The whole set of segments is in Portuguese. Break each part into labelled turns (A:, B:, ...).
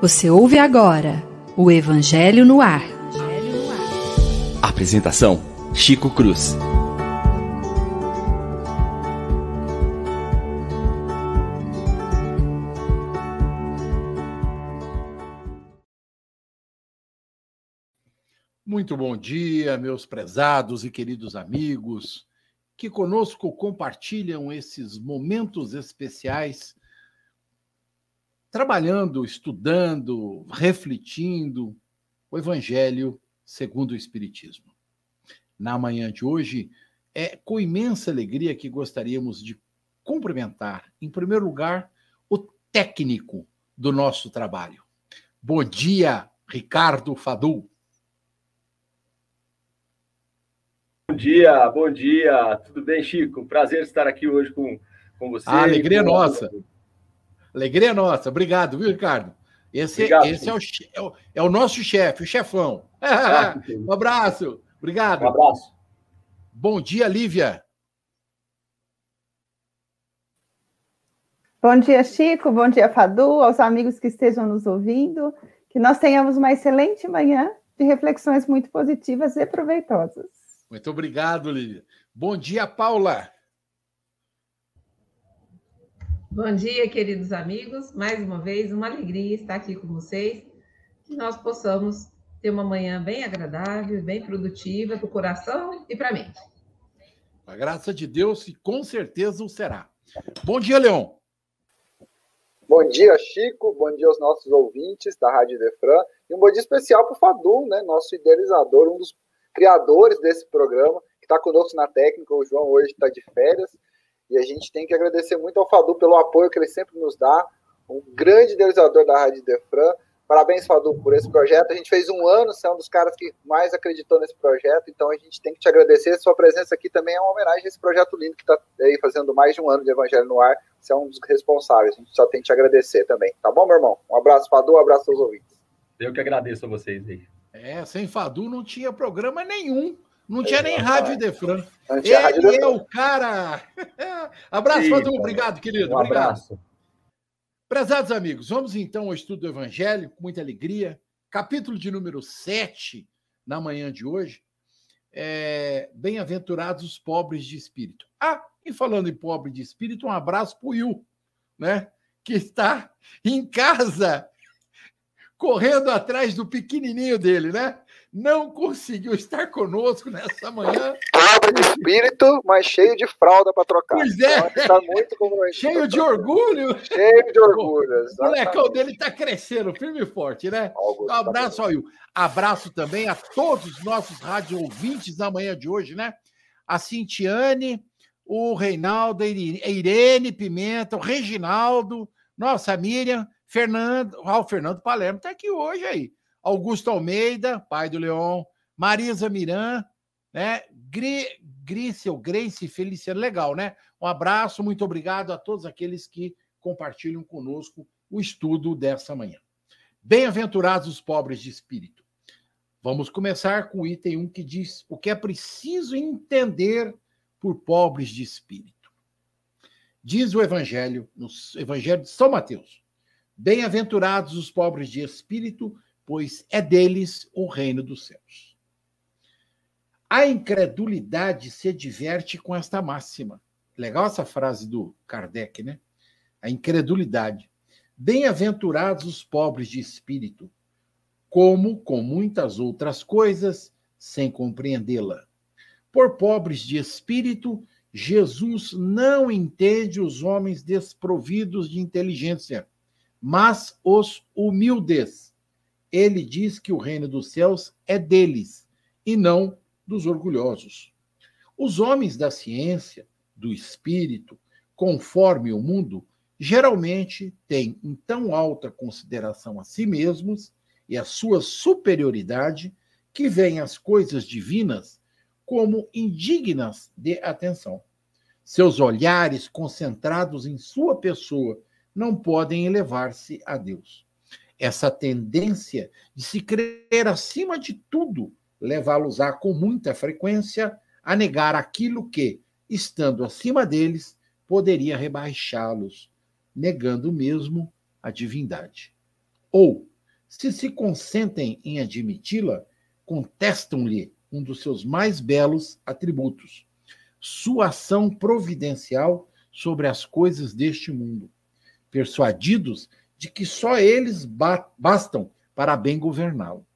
A: Você ouve agora o Evangelho no Ar.
B: Apresentação: Chico Cruz.
C: Muito bom dia, meus prezados e queridos amigos que conosco compartilham esses momentos especiais trabalhando, estudando, refletindo o Evangelho segundo o Espiritismo. Na manhã de hoje, é com imensa alegria que gostaríamos de cumprimentar, em primeiro lugar, o técnico do nosso trabalho. Bom dia, Ricardo Fadu.
D: Bom dia, bom dia. Tudo bem, Chico? Prazer estar aqui hoje com, com você.
C: A alegria nossa. Alegria nossa. Obrigado, viu, Ricardo? Esse, Obrigado, esse é, o, é, o, é, o, nosso chefe, o chefão. um abraço. Obrigado.
D: Um abraço.
C: Bom dia, Lívia.
E: Bom dia, Chico. Bom dia, Fadu, aos amigos que estejam nos ouvindo. Que nós tenhamos uma excelente manhã de reflexões muito positivas e proveitosas.
C: Muito obrigado, Lívia. Bom dia, Paula.
F: Bom dia, queridos amigos. Mais uma vez, uma alegria estar aqui com vocês. Que nós possamos ter uma manhã bem agradável, bem produtiva para o coração e para a mente.
C: A graça de Deus, e com certeza o será. Bom dia, Leon.
G: Bom dia, Chico. Bom dia aos nossos ouvintes da Rádio Defran. E um bom dia especial para o Fadu, né? nosso idealizador, um dos criadores desse programa, que está conosco na técnica. O João hoje está de férias. E a gente tem que agradecer muito ao Fadu pelo apoio que ele sempre nos dá, um grande idealizador da Rádio Defran. Parabéns, Fadu, por esse projeto. A gente fez um ano, você é um dos caras que mais acreditou nesse projeto, então a gente tem que te agradecer. Sua presença aqui também é uma homenagem a esse projeto lindo que está aí fazendo mais de um ano de Evangelho no Ar. Você é um dos responsáveis, a gente só tem que te agradecer também. Tá bom, meu irmão? Um abraço, Fadu, um abraço aos ouvintes.
D: Eu que agradeço a vocês aí.
C: É, sem Fadu não tinha programa nenhum. Não tinha nem Rádio Defran.
G: Ele
C: é o cara. abraço, Fadu. Obrigado, querido.
D: Um abraço.
C: Obrigado. Prezados amigos, vamos então ao estudo do Evangelho, com muita alegria. Capítulo de número 7, na manhã de hoje. É... Bem-aventurados os pobres de espírito. Ah, e falando em pobre de espírito, um abraço para o Will, né? Que está em casa correndo atrás do pequenininho dele, né? Não conseguiu estar conosco nessa manhã.
G: Pobre de espírito, mas cheio de fralda para trocar.
C: Pois é.
G: Então, tá muito comprometido.
C: Cheio de orgulho.
G: Cheio de orgulho.
C: O molecão dele está crescendo, firme e forte, né? Um abraço ao Will. Abraço também a todos os nossos rádio ouvintes na manhã de hoje, né? A Cintiane, o Reinaldo, a Irene Pimenta, o Reginaldo, nossa, a Miriam, Fernando, ah, o Fernando Palermo está aqui hoje aí. Augusto Almeida, pai do Leão, Marisa Miran, né? Gri, Grícia, Grace Feliciano, legal, né? Um abraço, muito obrigado a todos aqueles que compartilham conosco o estudo dessa manhã. Bem-aventurados os pobres de espírito. Vamos começar com o item 1 que diz o que é preciso entender por pobres de espírito. Diz o Evangelho, no Evangelho de São Mateus, Bem-aventurados os pobres de espírito, pois é deles o reino dos céus. A incredulidade se diverte com esta máxima. Legal essa frase do Kardec, né? A incredulidade. Bem-aventurados os pobres de espírito, como com muitas outras coisas, sem compreendê-la. Por pobres de espírito, Jesus não entende os homens desprovidos de inteligência mas os humildes. Ele diz que o reino dos céus é deles e não dos orgulhosos. Os homens da ciência, do espírito, conforme o mundo, geralmente têm em tão alta consideração a si mesmos e a sua superioridade que veem as coisas divinas como indignas de atenção. Seus olhares concentrados em sua pessoa não podem elevar-se a Deus. Essa tendência de se crer acima de tudo levá-los a, com muita frequência, a negar aquilo que, estando acima deles, poderia rebaixá-los, negando mesmo a divindade. Ou, se se consentem em admiti-la, contestam-lhe um dos seus mais belos atributos, sua ação providencial sobre as coisas deste mundo, persuadidos de que só eles bastam para bem governá-lo,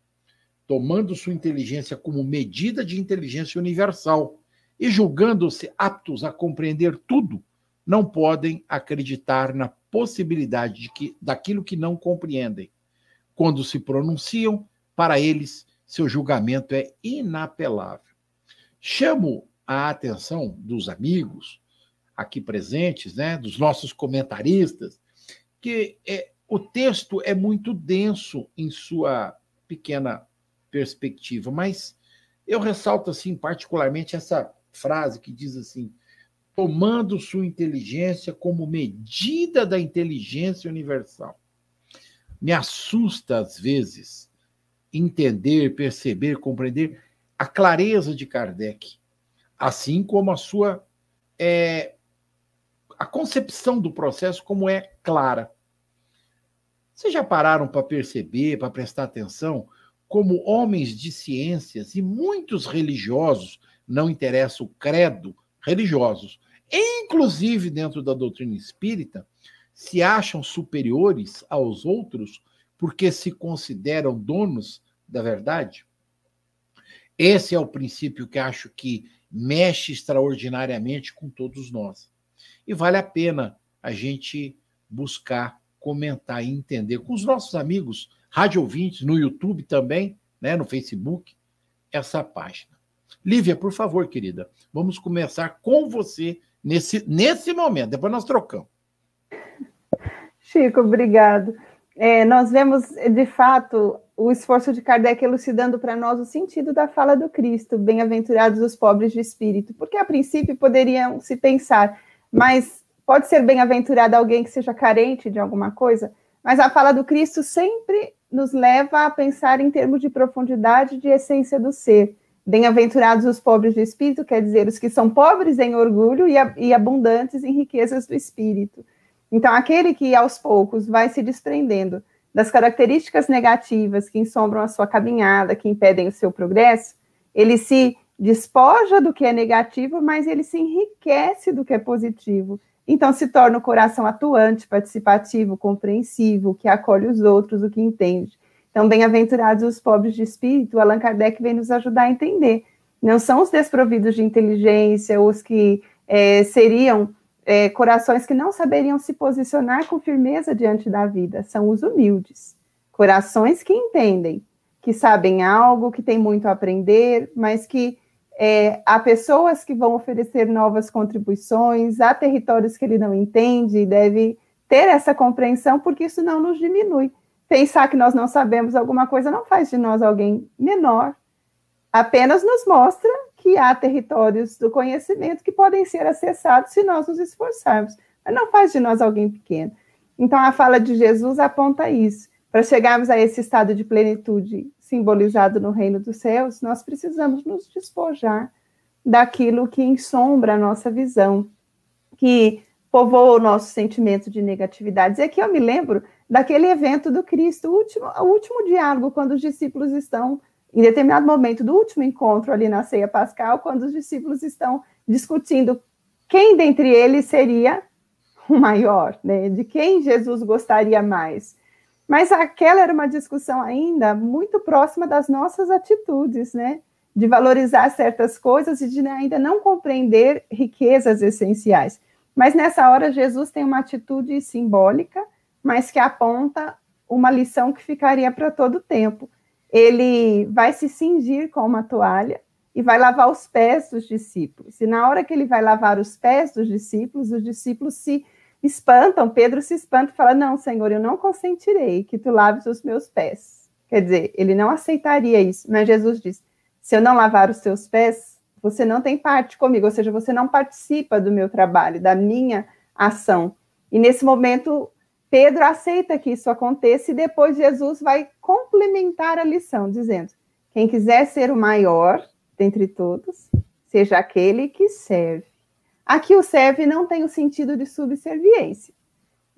C: tomando sua inteligência como medida de inteligência universal e julgando-se aptos a compreender tudo, não podem acreditar na possibilidade de que, daquilo que não compreendem. Quando se pronunciam, para eles, seu julgamento é inapelável. Chamo a atenção dos amigos aqui presentes, né, dos nossos comentaristas, que é, o texto é muito denso em sua pequena perspectiva, mas eu ressalto assim particularmente essa frase que diz assim: tomando sua inteligência como medida da inteligência universal. Me assusta, às vezes, entender, perceber, compreender a clareza de Kardec, assim como a sua. É, a concepção do processo, como é clara. Vocês já pararam para perceber, para prestar atenção, como homens de ciências e muitos religiosos, não interessa o credo, religiosos, inclusive dentro da doutrina espírita, se acham superiores aos outros porque se consideram donos da verdade? Esse é o princípio que acho que mexe extraordinariamente com todos nós. E vale a pena a gente buscar comentar e entender com os nossos amigos rádio ouvintes no YouTube também, né, no Facebook, essa página. Lívia, por favor, querida, vamos começar com você nesse, nesse momento, depois nós trocamos.
E: Chico, obrigado. É, nós vemos, de fato, o esforço de Kardec elucidando para nós o sentido da fala do Cristo, bem-aventurados os pobres de espírito, porque a princípio poderiam se pensar, mas pode ser bem-aventurado alguém que seja carente de alguma coisa, mas a fala do Cristo sempre nos leva a pensar em termos de profundidade de essência do ser. Bem-aventurados os pobres de espírito, quer dizer, os que são pobres em orgulho e, e abundantes em riquezas do espírito. Então, aquele que aos poucos vai se desprendendo das características negativas que ensombram a sua caminhada, que impedem o seu progresso, ele se despoja do que é negativo, mas ele se enriquece do que é positivo. Então, se torna o coração atuante, participativo, compreensivo, que acolhe os outros, o que entende. Então, bem-aventurados os pobres de espírito, Allan Kardec vem nos ajudar a entender. Não são os desprovidos de inteligência, os que é, seriam é, corações que não saberiam se posicionar com firmeza diante da vida, são os humildes. Corações que entendem, que sabem algo, que têm muito a aprender, mas que é, há pessoas que vão oferecer novas contribuições, há territórios que ele não entende e deve ter essa compreensão, porque isso não nos diminui pensar que nós não sabemos alguma coisa não faz de nós alguém menor, apenas nos mostra que há territórios do conhecimento que podem ser acessados se nós nos esforçarmos, mas não faz de nós alguém pequeno. Então, a fala de Jesus aponta isso. Para chegarmos a esse estado de plenitude simbolizado no reino dos céus, nós precisamos nos despojar daquilo que ensombra a nossa visão, que povoa o nosso sentimento de negatividade. E aqui eu me lembro daquele evento do Cristo, o último, o último diálogo, quando os discípulos estão, em determinado momento do último encontro ali na ceia pascal, quando os discípulos estão discutindo quem dentre eles seria o maior, né? de quem Jesus gostaria mais. Mas aquela era uma discussão ainda muito próxima das nossas atitudes, né? De valorizar certas coisas e de ainda não compreender riquezas essenciais. Mas nessa hora, Jesus tem uma atitude simbólica mas que aponta uma lição que ficaria para todo o tempo. Ele vai se cingir com uma toalha e vai lavar os pés dos discípulos. E na hora que ele vai lavar os pés dos discípulos, os discípulos se espantam, Pedro se espanta e fala: Não, Senhor, eu não consentirei que tu laves os meus pés. Quer dizer, ele não aceitaria isso, mas Jesus diz: Se eu não lavar os teus pés, você não tem parte comigo, ou seja, você não participa do meu trabalho, da minha ação. E nesse momento, Pedro aceita que isso aconteça e depois Jesus vai complementar a lição, dizendo: quem quiser ser o maior dentre todos, seja aquele que serve. Aqui o serve não tem o sentido de subserviência,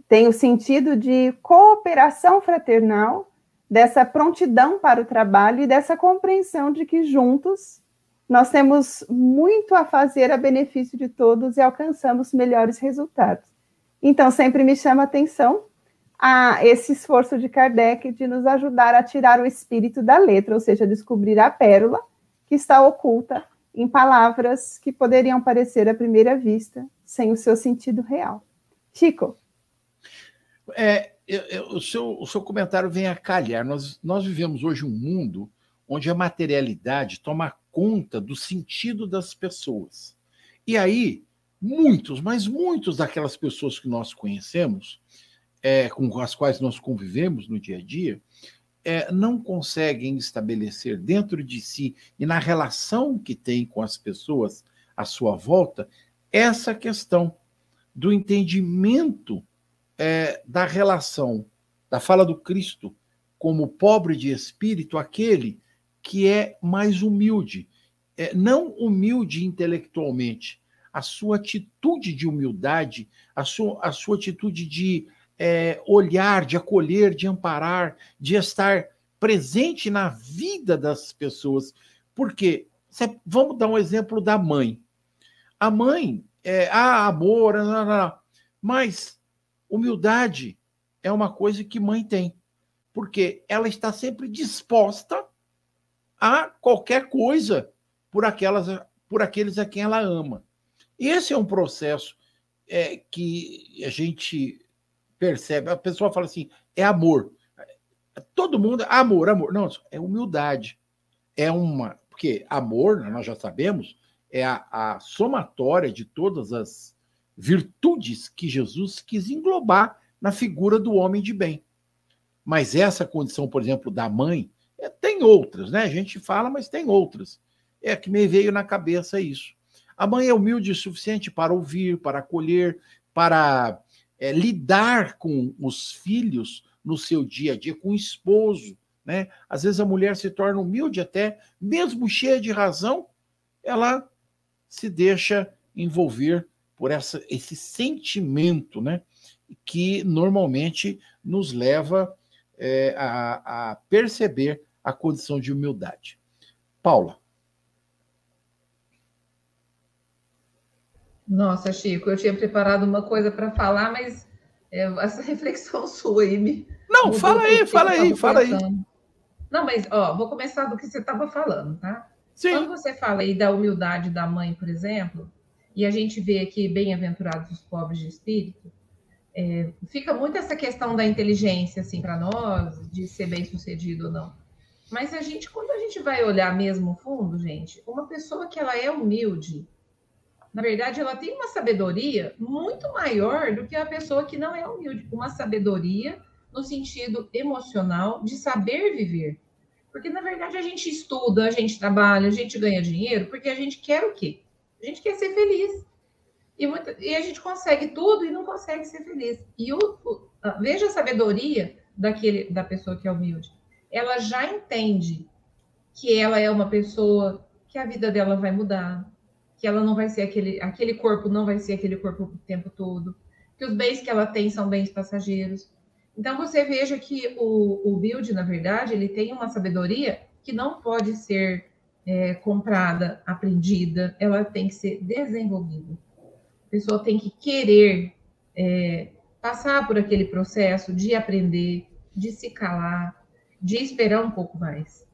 E: tem o sentido de cooperação fraternal dessa prontidão para o trabalho e dessa compreensão de que juntos nós temos muito a fazer a benefício de todos e alcançamos melhores resultados. Então, sempre me chama a atenção a esse esforço de Kardec de nos ajudar a tirar o espírito da letra, ou seja, descobrir a pérola que está oculta em palavras que poderiam parecer à primeira vista sem o seu sentido real. Chico.
C: É, eu, eu, o, seu, o seu comentário vem a calhar. Nós, nós vivemos hoje um mundo onde a materialidade toma conta do sentido das pessoas. E aí, muitos, mas muitos daquelas pessoas que nós conhecemos, é, com as quais nós convivemos no dia a dia, é, não conseguem estabelecer dentro de si e na relação que tem com as pessoas à sua volta essa questão do entendimento é, da relação da fala do Cristo como pobre de espírito, aquele que é mais humilde, é, não humilde intelectualmente, a sua atitude de humildade, a sua, a sua atitude de é, olhar, de acolher, de amparar, de estar presente na vida das pessoas. Porque, vamos dar um exemplo da mãe. A mãe, é, ah, amor, não, não, não. mas humildade é uma coisa que mãe tem. Porque ela está sempre disposta a qualquer coisa por, aquelas, por aqueles a quem ela ama. Esse é um processo é, que a gente percebe. A pessoa fala assim: é amor. Todo mundo, amor, amor. Não, é humildade. É uma. Porque amor, nós já sabemos, é a, a somatória de todas as virtudes que Jesus quis englobar na figura do homem de bem. Mas essa condição, por exemplo, da mãe, é, tem outras, né? A gente fala, mas tem outras. É que me veio na cabeça isso. A mãe é humilde o suficiente para ouvir, para acolher, para é, lidar com os filhos no seu dia a dia, com o esposo. Né? Às vezes a mulher se torna humilde até, mesmo cheia de razão, ela se deixa envolver por essa, esse sentimento né? que normalmente nos leva é, a, a perceber a condição de humildade. Paula.
F: Nossa, Chico, eu tinha preparado uma coisa para falar, mas é, essa reflexão sua aí me.
C: Não, fala aí, fala aí, fala aí.
F: Não, mas ó, vou começar do que você estava falando, tá?
C: Sim.
F: Quando você fala aí da humildade da mãe, por exemplo, e a gente vê aqui bem-aventurados os pobres de espírito, é, fica muito essa questão da inteligência, assim, para nós, de ser bem-sucedido ou não. Mas a gente, quando a gente vai olhar mesmo fundo, gente, uma pessoa que ela é humilde, na verdade, ela tem uma sabedoria muito maior do que a pessoa que não é humilde. Uma sabedoria no sentido emocional de saber viver. Porque, na verdade, a gente estuda, a gente trabalha, a gente ganha dinheiro, porque a gente quer o quê? A gente quer ser feliz. E, muita, e a gente consegue tudo e não consegue ser feliz. E o, o, veja a sabedoria daquele, da pessoa que é humilde. Ela já entende que ela é uma pessoa que a vida dela vai mudar, que ela não vai ser aquele, aquele corpo não vai ser aquele corpo o tempo todo, que os bens que ela tem são bens passageiros. Então você veja que o, o build, na verdade, ele tem uma sabedoria que não pode ser é, comprada, aprendida, ela tem que ser desenvolvida. A pessoa tem que querer é, passar por aquele processo de aprender, de se calar, de esperar um pouco mais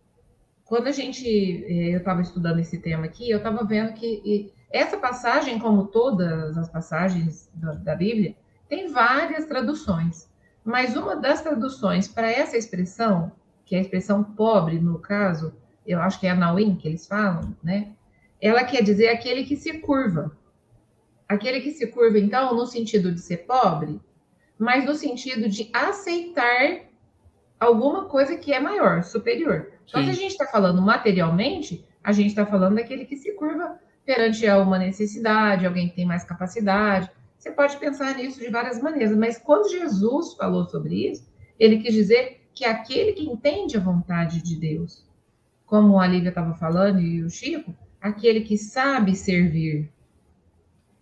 F: quando a gente, eh, eu estava estudando esse tema aqui, eu estava vendo que essa passagem, como todas as passagens da, da Bíblia, tem várias traduções. Mas uma das traduções para essa expressão, que é a expressão pobre, no caso, eu acho que é a Nauim que eles falam, né? Ela quer dizer aquele que se curva. Aquele que se curva, então, no sentido de ser pobre, mas no sentido de aceitar alguma coisa que é maior, superior. Então, se a gente está falando materialmente, a gente está falando daquele que se curva perante uma necessidade, alguém que tem mais capacidade. Você pode pensar nisso de várias maneiras, mas quando Jesus falou sobre isso, ele quis dizer que aquele que entende a vontade de Deus, como a Lívia estava falando e o Chico, aquele que sabe servir.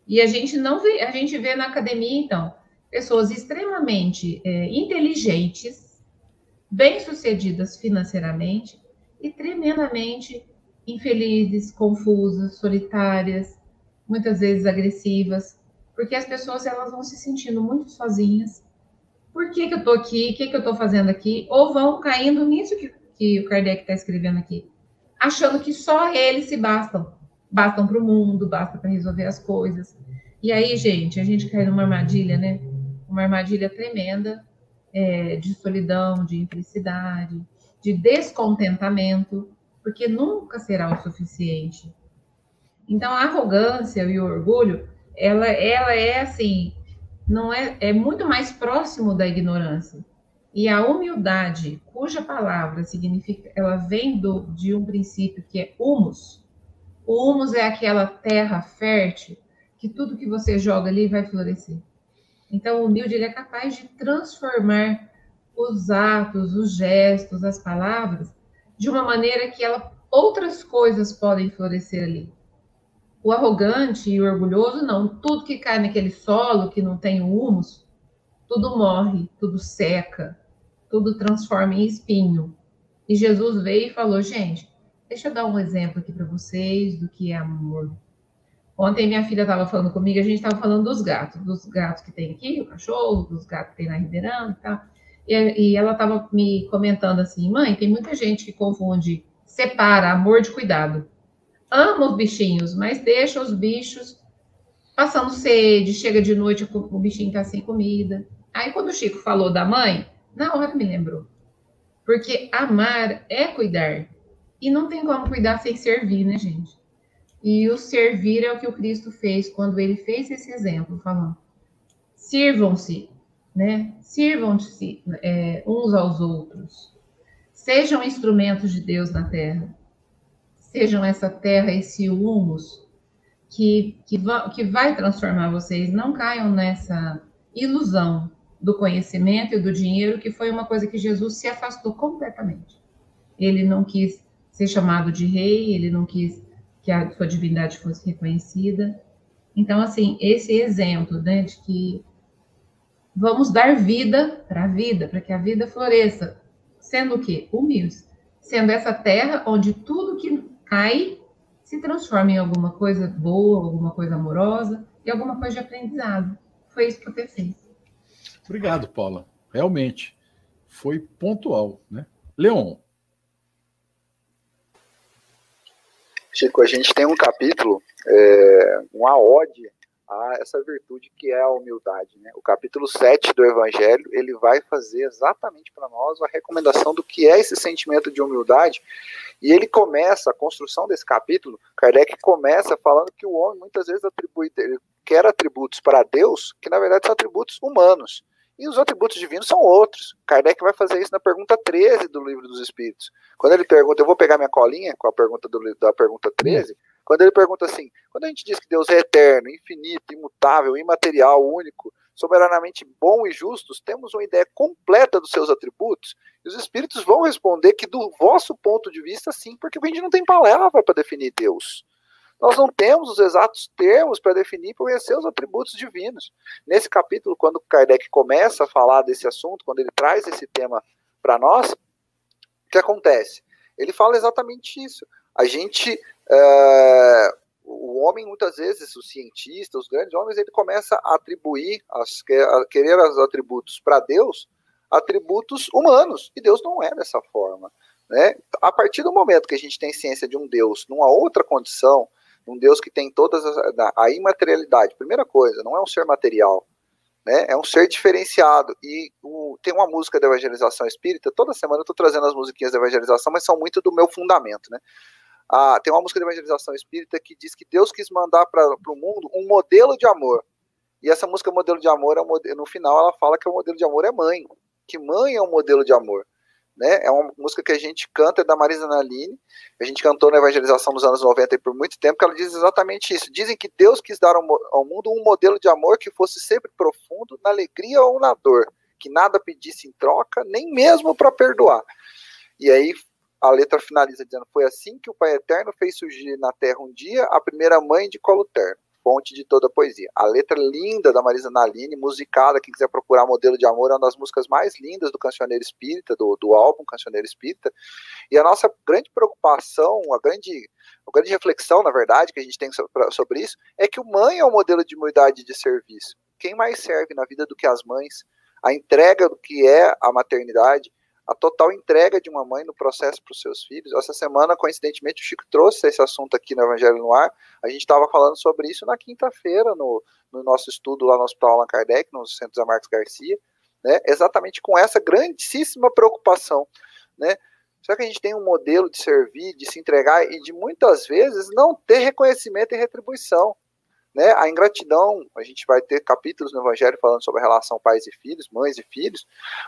F: E a gente não vê, a gente vê na academia, então, pessoas extremamente é, inteligentes, bem-sucedidas financeiramente e tremendamente infelizes, confusas, solitárias, muitas vezes agressivas, porque as pessoas elas vão se sentindo muito sozinhas. Por que, que eu estou aqui? O que, que eu estou fazendo aqui? Ou vão caindo nisso que, que o Kardec está escrevendo aqui, achando que só eles se bastam. Bastam para o mundo, basta para resolver as coisas. E aí, gente, a gente cai numa armadilha, né? Uma armadilha tremenda é, de solidão, de infelicidade, de descontentamento, porque nunca será o suficiente. Então, a arrogância e o orgulho, ela, ela é assim, não é, é muito mais próximo da ignorância. E a humildade, cuja palavra significa, ela vem do, de um princípio que é humus. O humus é aquela terra fértil que tudo que você joga ali vai florescer. Então, o humilde ele é capaz de transformar os atos, os gestos, as palavras de uma maneira que ela, outras coisas podem florescer ali. O arrogante e o orgulhoso, não. Tudo que cai naquele solo que não tem humus, tudo morre, tudo seca, tudo transforma em espinho. E Jesus veio e falou: gente, deixa eu dar um exemplo aqui para vocês do que é amor. Ontem minha filha estava falando comigo, a gente estava falando dos gatos, dos gatos que tem aqui, o cachorro, dos gatos que tem na Ribeirão e tal. E, e ela estava me comentando assim, mãe, tem muita gente que confunde, separa amor de cuidado. Ama os bichinhos, mas deixa os bichos passando sede, chega de noite, o bichinho está sem comida. Aí quando o Chico falou da mãe, na hora me lembrou. Porque amar é cuidar. E não tem como cuidar sem servir, né, gente? E o servir é o que o Cristo fez quando ele fez esse exemplo, falando: sirvam-se, né? Sirvam-se é, uns aos outros. Sejam instrumentos de Deus na terra. Sejam essa terra, esse humus que, que, que vai transformar vocês. Não caiam nessa ilusão do conhecimento e do dinheiro, que foi uma coisa que Jesus se afastou completamente. Ele não quis ser chamado de rei, ele não quis que a sua divindade fosse reconhecida. Então, assim, esse exemplo, né, de que vamos dar vida para a vida, para que a vida floresça, sendo o quê? Humildes. Sendo essa terra onde tudo que cai se transforma em alguma coisa boa, alguma coisa amorosa e alguma coisa de aprendizado. Foi isso que eu pensei.
C: Obrigado, Paula. Realmente foi pontual, né? Leon,
G: Chico, a gente tem um capítulo, é, uma ode a essa virtude que é a humildade. Né? O capítulo 7 do Evangelho, ele vai fazer exatamente para nós a recomendação do que é esse sentimento de humildade, e ele começa, a construção desse capítulo, Kardec começa falando que o homem muitas vezes atribui, quer atributos para Deus, que na verdade são atributos humanos. E os atributos divinos são outros. Kardec vai fazer isso na pergunta 13 do Livro dos Espíritos. Quando ele pergunta, eu vou pegar minha colinha com a pergunta do, da pergunta 13, quando ele pergunta assim, quando a gente diz que Deus é eterno, infinito, imutável, imaterial, único, soberanamente bom e justo, temos uma ideia completa dos seus atributos, e os espíritos vão responder que do vosso ponto de vista, sim, porque a gente não tem palavra para definir Deus. Nós não temos os exatos termos para definir e conhecer os atributos divinos. Nesse capítulo, quando Kardec começa a falar desse assunto, quando ele traz esse tema para nós, o que acontece? Ele fala exatamente isso. A gente, é, o homem muitas vezes, os cientistas, os grandes homens, ele começa a atribuir, as, a querer os atributos para Deus, atributos humanos. E Deus não é dessa forma. Né? A partir do momento que a gente tem ciência de um Deus numa outra condição, um Deus que tem todas as, a imaterialidade. Primeira coisa, não é um ser material, né? É um ser diferenciado. E o, tem uma música da evangelização espírita, toda semana eu estou trazendo as musiquinhas da evangelização, mas são muito do meu fundamento, né? Ah, tem uma música da evangelização espírita que diz que Deus quis mandar para o mundo um modelo de amor. E essa música modelo de amor, é um modelo, no final ela fala que o modelo de amor é mãe, que mãe é um modelo de amor né? É uma música que a gente canta, é da Marisa Naline, a gente cantou na evangelização nos anos 90 e por muito tempo, que ela diz exatamente isso. Dizem que Deus quis dar ao mundo um modelo de amor que fosse sempre profundo, na alegria ou na dor, que nada pedisse em troca, nem mesmo para perdoar. E aí a letra finaliza dizendo: Foi assim que o Pai Eterno fez surgir na terra um dia a primeira mãe de colo terno. Fonte de toda a poesia. A letra linda da Marisa Naline, musicada, quem quiser procurar Modelo de Amor, é uma das músicas mais lindas do Cancioneiro Espírita, do, do álbum Cancioneiro Espírita. E a nossa grande preocupação, a grande, a grande reflexão, na verdade, que a gente tem sobre isso, é que o mãe é o modelo de humildade de serviço. Quem mais serve na vida do que as mães? A entrega do que é a maternidade, a total entrega de uma mãe no processo para os seus filhos. Essa semana, coincidentemente, o Chico trouxe esse assunto aqui no Evangelho no Ar. A gente estava falando sobre isso na quinta-feira, no, no, nosso estudo lá no Hospital Allan Kardec, no Centro Zé Marcos Garcia, né? exatamente com essa grandíssima preocupação. Né? Será que a gente tem um modelo de servir, de se entregar e de muitas vezes não ter reconhecimento e retribuição? Né? A ingratidão, a gente vai ter capítulos no Evangelho falando sobre a relação pais e filhos, mães e filhos,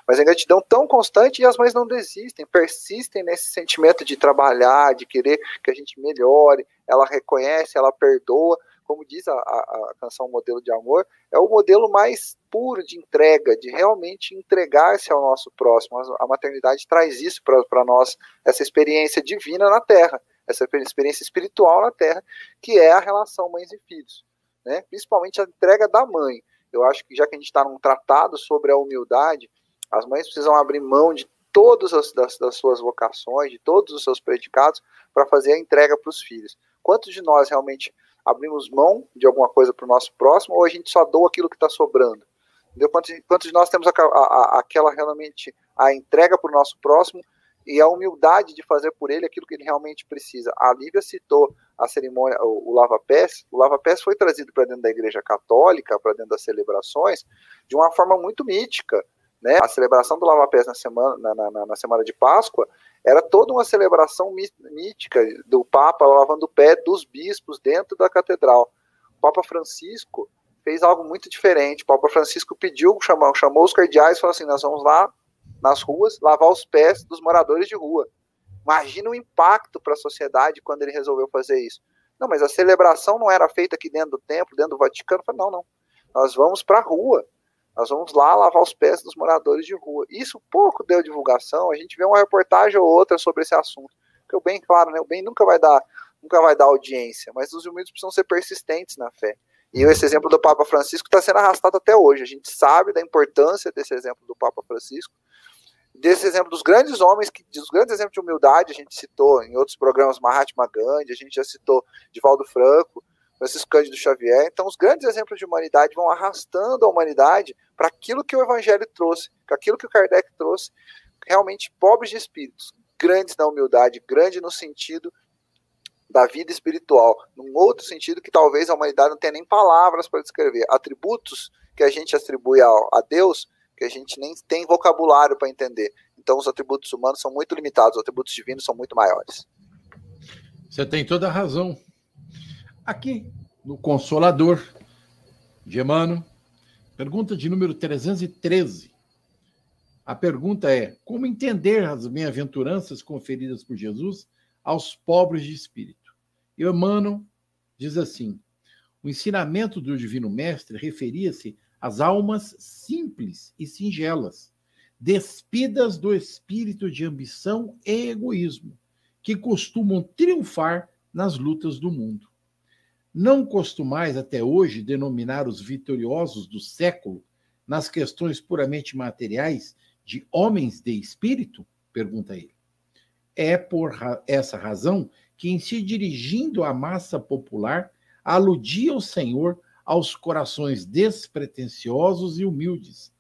G: mas a ingratidão tão constante e as mães não desistem, persistem nesse sentimento de trabalhar, de querer que a gente melhore, ela reconhece, ela perdoa, como diz a, a, a canção Modelo de Amor, é o modelo mais puro de entrega, de realmente entregar-se ao nosso próximo. A maternidade traz isso para nós, essa experiência divina na Terra, essa experiência espiritual na Terra, que é a relação mães e filhos né? principalmente a entrega da mãe. Eu acho que já que a gente está num tratado sobre a humildade, as mães precisam abrir mão de todas as das, das suas vocações, de todos os seus predicados, para fazer a entrega para os filhos. Quantos de nós realmente abrimos mão de alguma coisa para o nosso próximo, ou a gente só doa aquilo que está sobrando? Quantos, quantos de nós temos a, a, a, aquela realmente a entrega para o nosso próximo e a humildade de fazer por ele aquilo que ele realmente precisa. A Lívia citou a cerimônia, o, o lava-pés. O lava-pés foi trazido para dentro da Igreja Católica, para dentro das celebrações, de uma forma muito mítica. Né? A celebração do lava-pés na semana, na, na, na, semana de Páscoa era toda uma celebração mítica do Papa lavando o pé dos bispos dentro da catedral. O Papa Francisco fez algo muito diferente. O Papa Francisco pediu, chamou, chamou os cardeais e falou assim: nós vamos lá nas ruas, lavar os pés dos moradores de rua. Imagina o impacto para a sociedade quando ele resolveu fazer isso. Não, mas a celebração não era feita aqui dentro do templo, dentro do Vaticano. Falei, não, não. Nós vamos para a rua. Nós vamos lá lavar os pés dos moradores de rua. Isso pouco deu divulgação. A gente vê uma reportagem ou outra sobre esse assunto. Porque o bem, claro, né, o bem nunca vai dar, nunca vai dar audiência, mas os humildes precisam ser persistentes na fé. E esse exemplo do Papa Francisco está sendo arrastado até hoje. A gente sabe da importância desse exemplo do Papa Francisco, desse exemplo dos grandes homens, que, dos grandes exemplos de humildade, a gente citou em outros programas Mahatma Gandhi, a gente já citou Divaldo Franco, Francisco Cândido Xavier. Então, os grandes exemplos de humanidade vão arrastando a humanidade para aquilo que o Evangelho trouxe, para aquilo que o Kardec trouxe, realmente pobres de espíritos, grandes na humildade, grande no sentido da vida espiritual, num outro sentido que talvez a humanidade não tenha nem palavras para descrever, atributos que a gente atribui a, a Deus que a gente nem tem vocabulário para entender. Então, os atributos humanos são muito limitados, os atributos divinos são muito maiores.
C: Você tem toda a razão. Aqui, no Consolador de Emmanuel, pergunta de número 313. A pergunta é: como entender as bem-aventuranças conferidas por Jesus aos pobres de espírito? E Emmanuel diz assim: o ensinamento do Divino Mestre referia-se as almas simples e singelas, despidas do espírito de ambição e egoísmo, que costumam triunfar nas lutas do mundo. Não costumais até hoje denominar os vitoriosos do século, nas questões puramente materiais, de homens de espírito? pergunta ele. É por essa razão que, em se dirigindo à massa popular, aludia o Senhor aos corações despretensiosos e humildes,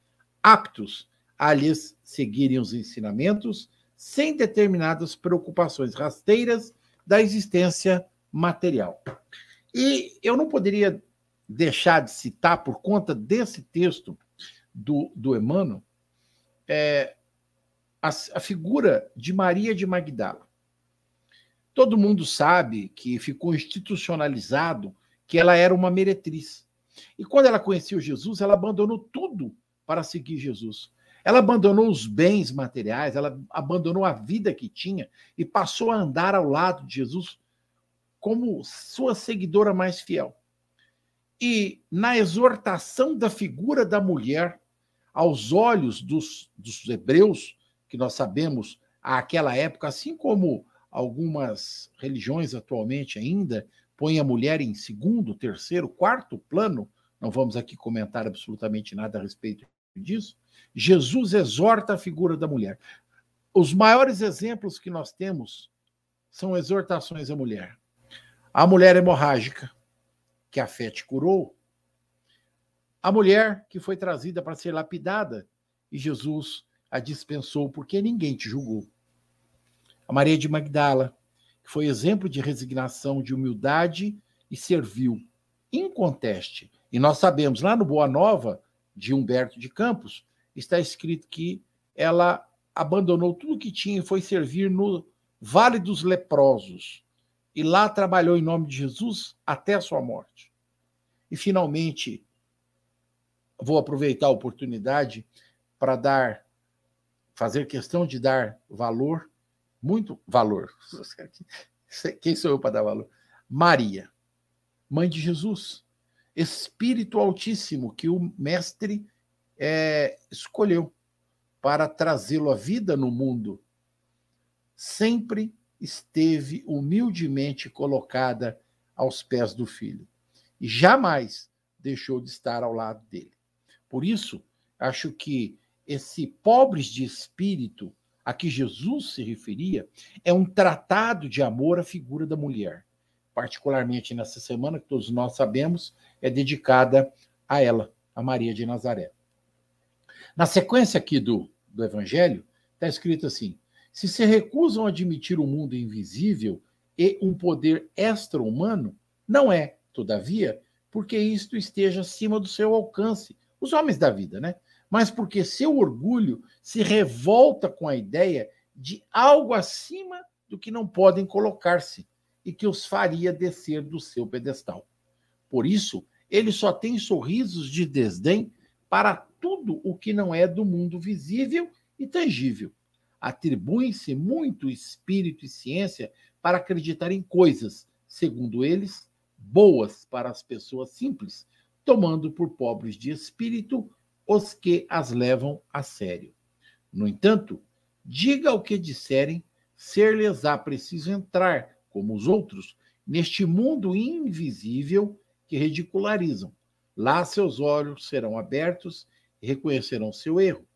C: aptos a lhes seguirem os ensinamentos sem determinadas preocupações rasteiras da existência material. E eu não poderia deixar de citar, por conta desse texto do, do Emmanuel, é, a, a figura de Maria de Magdala. Todo mundo sabe que ficou institucionalizado que ela era uma meretriz. E quando ela conheceu Jesus, ela abandonou tudo para seguir Jesus. Ela abandonou os bens materiais, ela abandonou a vida que tinha e passou a andar ao lado de Jesus como sua seguidora mais fiel. E na exortação da figura da mulher, aos olhos dos, dos hebreus, que nós sabemos àquela época, assim como algumas religiões atualmente ainda, põe a mulher em segundo, terceiro, quarto plano, não vamos aqui comentar absolutamente nada a respeito disso. Jesus exorta a figura da mulher. Os maiores exemplos que nós temos são exortações à mulher. A mulher hemorrágica, que a fé te curou. A mulher que foi trazida para ser lapidada e Jesus a dispensou porque ninguém te julgou. A Maria de Magdala, que foi exemplo de resignação, de humildade e serviu, inconteste. E nós sabemos, lá no Boa Nova, de Humberto de Campos, está escrito que ela abandonou tudo que tinha e foi servir no Vale dos Leprosos. E lá trabalhou em nome de Jesus até a sua morte. E finalmente, vou aproveitar a oportunidade para dar, fazer questão de dar valor muito valor. Quem sou eu para dar valor? Maria, mãe de Jesus, Espírito Altíssimo que o Mestre é, escolheu para trazê-lo à vida no mundo, sempre esteve humildemente colocada aos pés do Filho e jamais deixou de estar ao lado dele. Por isso, acho que esse pobres de espírito a que Jesus se referia é um tratado de amor à figura da mulher. Particularmente nessa semana, que todos nós sabemos, é dedicada a ela, a Maria de Nazaré. Na sequência aqui do, do Evangelho, está escrito assim: se se recusam a admitir o um mundo invisível e um poder extra-humano, não é, todavia, porque isto esteja acima do seu alcance. Os homens da vida, né? Mas porque seu orgulho se revolta com a ideia de algo acima do que não podem colocar-se e que os faria descer do seu pedestal. Por isso, ele só tem sorrisos de desdém para tudo o que não é do mundo visível e tangível. Atribuem-se muito espírito e ciência para acreditar em coisas, segundo eles, boas para as pessoas simples, tomando por pobres de espírito os que as levam a sério. No entanto, diga o que disserem, ser-lhes-á preciso entrar, como os outros, neste mundo invisível que ridicularizam. Lá seus olhos serão abertos e reconhecerão seu erro.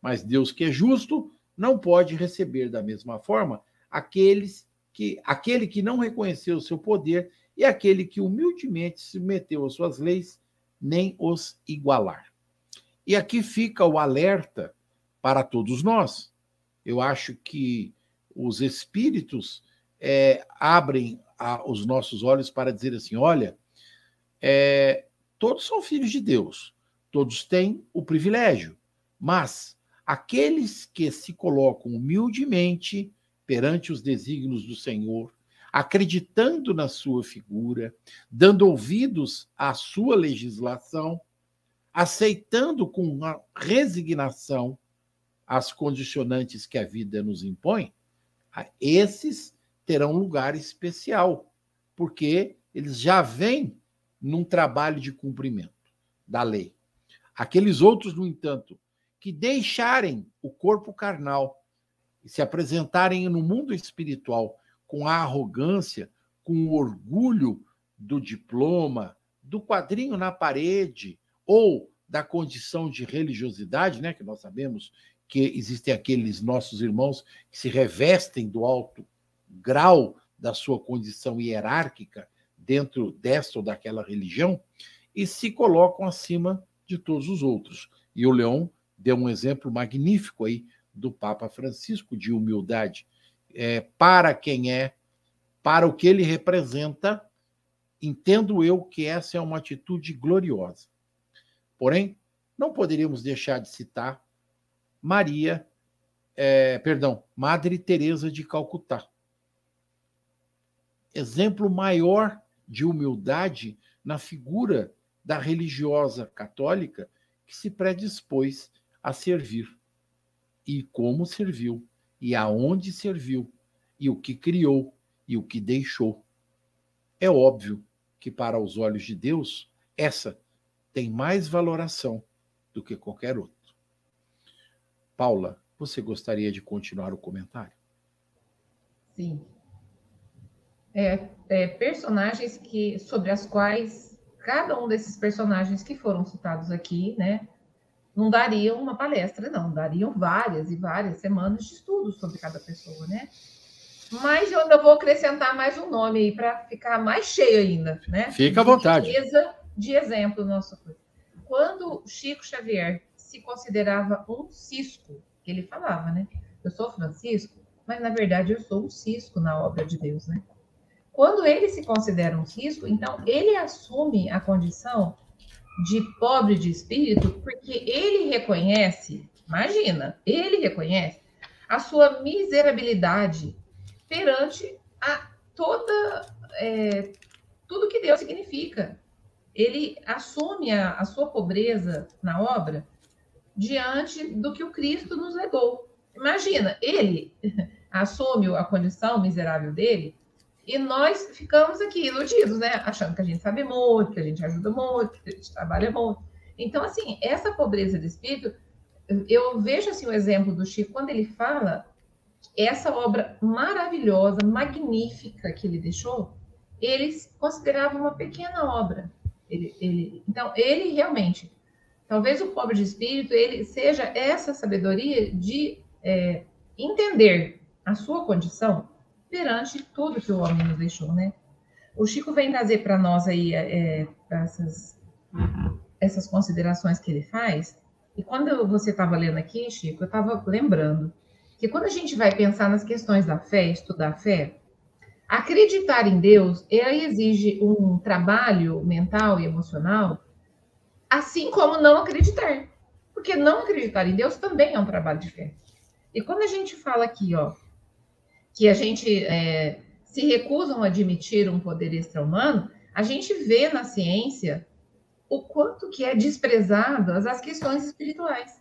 C: Mas Deus, que é justo, não pode receber da mesma forma aqueles que aquele que não reconheceu o seu poder e aquele que humildemente se meteu às suas leis, nem os igualar. E aqui fica o alerta para todos nós. Eu acho que os espíritos é, abrem a, os nossos olhos para dizer assim: olha, é, todos são filhos de Deus, todos têm o privilégio, mas aqueles que se colocam humildemente perante os desígnios do Senhor, acreditando na sua figura, dando ouvidos à sua legislação, aceitando com resignação as condicionantes que a vida nos impõe, esses terão lugar especial, porque eles já vêm num trabalho de cumprimento da lei. Aqueles outros, no entanto, que deixarem o corpo carnal e se apresentarem no mundo espiritual com a arrogância, com o orgulho do diploma, do quadrinho na parede, ou da condição de religiosidade, né, que nós sabemos que existem aqueles nossos irmãos que se revestem do alto grau da sua condição hierárquica dentro desta ou daquela religião e se colocam acima de todos os outros. E o Leão deu um exemplo magnífico aí do Papa Francisco de humildade é, para quem é, para o que ele representa. Entendo eu que essa é uma atitude gloriosa. Porém, não poderíamos deixar de citar Maria, é, perdão, Madre Teresa de Calcutá. Exemplo maior de humildade na figura da religiosa católica que se predispôs a servir. E como serviu, e aonde serviu, e o que criou, e o que deixou. É óbvio que, para os olhos de Deus, essa tem mais valoração do que qualquer outro. Paula, você gostaria de continuar o comentário?
F: Sim. é, é, personagens que sobre as quais cada um desses personagens que foram citados aqui, né, não dariam uma palestra, não, dariam várias e várias semanas de estudo sobre cada pessoa, né? Mas eu ainda vou acrescentar mais um nome aí para ficar mais cheio ainda, né?
C: Fica à vontade.
F: De exemplo, nosso quando Chico Xavier se considerava um cisco, ele falava, né? Eu sou Francisco, mas na verdade eu sou um cisco na obra de Deus, né? Quando ele se considera um cisco, então ele assume a condição de pobre de espírito, porque ele reconhece, imagina, ele reconhece a sua miserabilidade perante a toda é, tudo que Deus significa. Ele assume a, a sua pobreza na obra diante do que o Cristo nos legou. Imagina, ele assume a condição miserável dele e nós ficamos aqui iludidos, né? Achando que a gente sabe muito, que a gente ajuda muito, que a gente trabalha muito. Então, assim, essa pobreza de espírito, eu vejo assim o exemplo do Chico quando ele fala essa obra maravilhosa, magnífica que ele deixou, ele considerava uma pequena obra. Ele, ele, então, ele realmente, talvez o pobre de espírito, ele seja essa sabedoria de é, entender a sua condição perante tudo que o homem nos deixou, né? O Chico vem trazer para nós aí é, essas, essas considerações que ele faz. E quando você estava lendo aqui, Chico, eu estava lembrando que quando a gente vai pensar nas questões da fé, estudar a fé, acreditar em Deus, exige um trabalho mental e emocional, assim como não acreditar. Porque não acreditar em Deus também é um trabalho de fé. E quando a gente fala aqui, ó, que a gente é, se recusam a admitir um poder extra-humano, a gente vê na ciência o quanto que é desprezadas as questões espirituais.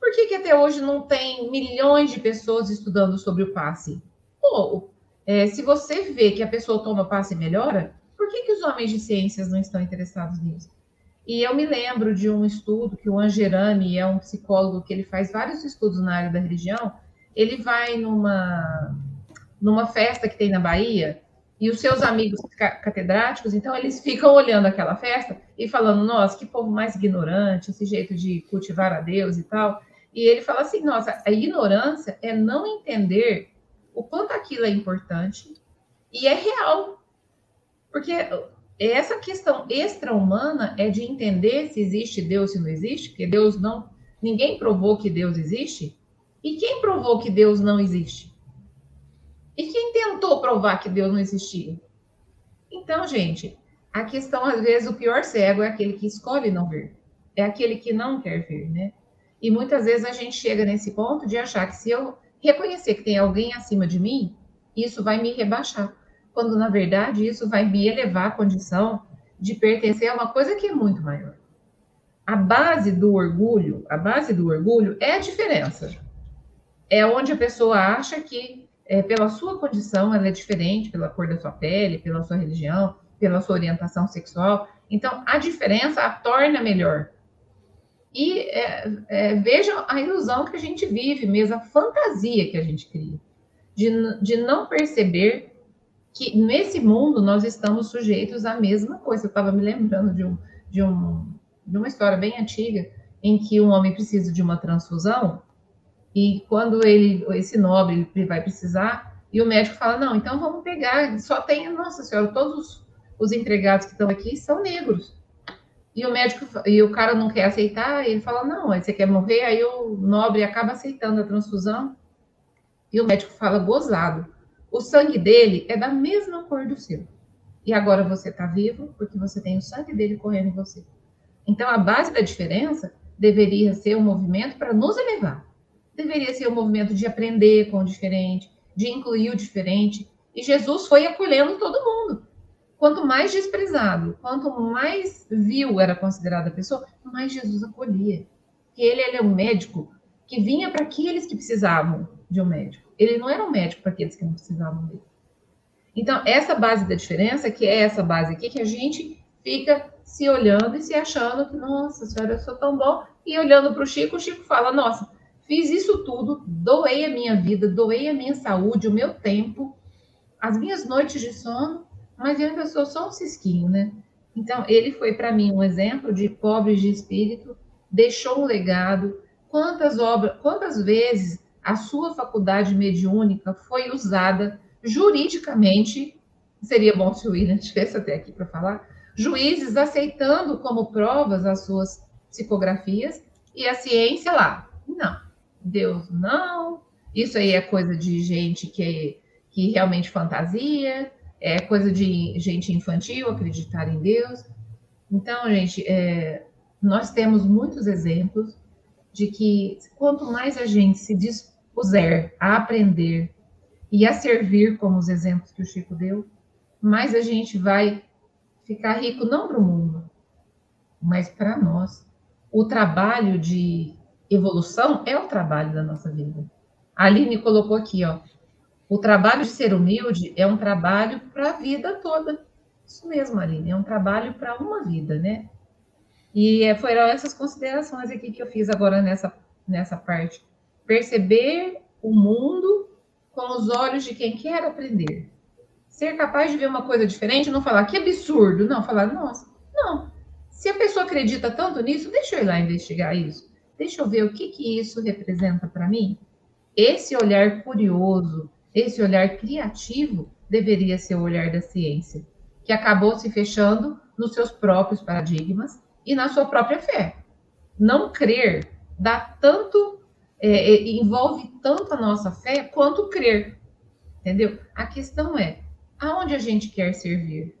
F: Por que, que até hoje não tem milhões de pessoas estudando sobre o passe? Pô, é, se você vê que a pessoa toma passe e melhora, por que, que os homens de ciências não estão interessados nisso? E eu me lembro de um estudo que o Angerani é um psicólogo que ele faz vários estudos na área da religião. Ele vai numa numa festa que tem na Bahia, e os seus amigos catedráticos, então eles ficam olhando aquela festa e falando, nossa, que povo mais ignorante, esse jeito de cultivar a Deus e tal. E ele fala assim, nossa, a ignorância é não entender o quanto aquilo é importante e é real. Porque essa questão extra-humana é de entender se existe Deus, se não existe, porque Deus não. Ninguém provou que Deus existe. E quem provou que Deus não existe? E quem tentou provar que Deus não existia? Então, gente, a questão, às vezes, o pior cego é aquele que escolhe não ver. É aquele que não quer ver, né? E muitas vezes a gente chega nesse ponto de achar que se eu reconhecer que tem alguém acima de mim, isso vai me rebaixar. Quando, na verdade, isso vai me elevar à condição de pertencer a uma coisa que é muito maior. A base do orgulho, a base do orgulho é a diferença. É onde a pessoa acha que é, pela sua condição, ela é diferente, pela cor da sua pele, pela sua religião, pela sua orientação sexual. Então, a diferença a torna melhor. E é, é, veja a ilusão que a gente vive mesmo, a fantasia que a gente cria, de, de não perceber que nesse mundo nós estamos sujeitos à mesma coisa. Eu estava me lembrando de, um, de, um, de uma história bem antiga, em que um homem precisa de uma transfusão, e quando ele, esse nobre, ele vai precisar, e o médico fala: não, então vamos pegar, só tem, nossa senhora, todos os, os empregados que estão aqui são negros. E o médico, e o cara não quer aceitar, ele fala: não, você quer morrer? Aí o nobre acaba aceitando a transfusão, e o médico fala: gozado, o sangue dele é da mesma cor do seu. E agora você está vivo porque você tem o sangue dele correndo em você. Então, a base da diferença deveria ser um movimento para nos elevar deveria ser um movimento de aprender com o diferente, de incluir o diferente. E Jesus foi acolhendo todo mundo. Quanto mais desprezado, quanto mais vil era considerada a pessoa, mais Jesus acolhia. Que ele, ele é um médico que vinha para aqueles que precisavam de um médico. Ele não era um médico para aqueles que não precisavam dele. Então, essa base da diferença, que é essa base aqui, que a gente fica se olhando e se achando que, nossa senhora, eu sou tão bom. E olhando para o Chico, o Chico fala, nossa, Fiz isso tudo, doei a minha vida, doei a minha saúde, o meu tempo, as minhas noites de sono, mas eu ainda sou só um cisquinho, né? Então, ele foi para mim um exemplo de pobre de espírito, deixou um legado. Quantas obras, quantas vezes a sua faculdade mediúnica foi usada juridicamente? Seria bom se o William estivesse até aqui para falar. Juízes aceitando como provas as suas psicografias e a ciência lá. Não, Deus não. Isso aí é coisa de gente que, que realmente fantasia, é coisa de gente infantil acreditar em Deus. Então, gente, é, nós temos muitos exemplos de que quanto mais a gente se dispuser a aprender e a servir, como os exemplos que o Chico deu, mais a gente vai ficar rico não para o mundo, mas para nós. O trabalho de evolução é o trabalho da nossa vida. A Aline colocou aqui, ó, o trabalho de ser humilde é um trabalho para a vida toda. Isso mesmo, Aline, é um trabalho para uma vida, né? E é, foram essas considerações aqui que eu fiz agora nessa, nessa parte. Perceber o mundo com os olhos de quem quer aprender. Ser capaz de ver uma coisa diferente, não falar que absurdo, não, falar, nossa, não. Se a pessoa acredita tanto nisso, deixa eu ir lá investigar isso. Deixa eu ver o que, que isso representa para mim. Esse olhar curioso, esse olhar criativo deveria ser o olhar da ciência, que acabou se fechando nos seus próprios paradigmas e na sua própria fé. Não crer dá tanto, é, é, envolve tanto a nossa fé quanto crer, entendeu? A questão é, aonde a gente quer servir?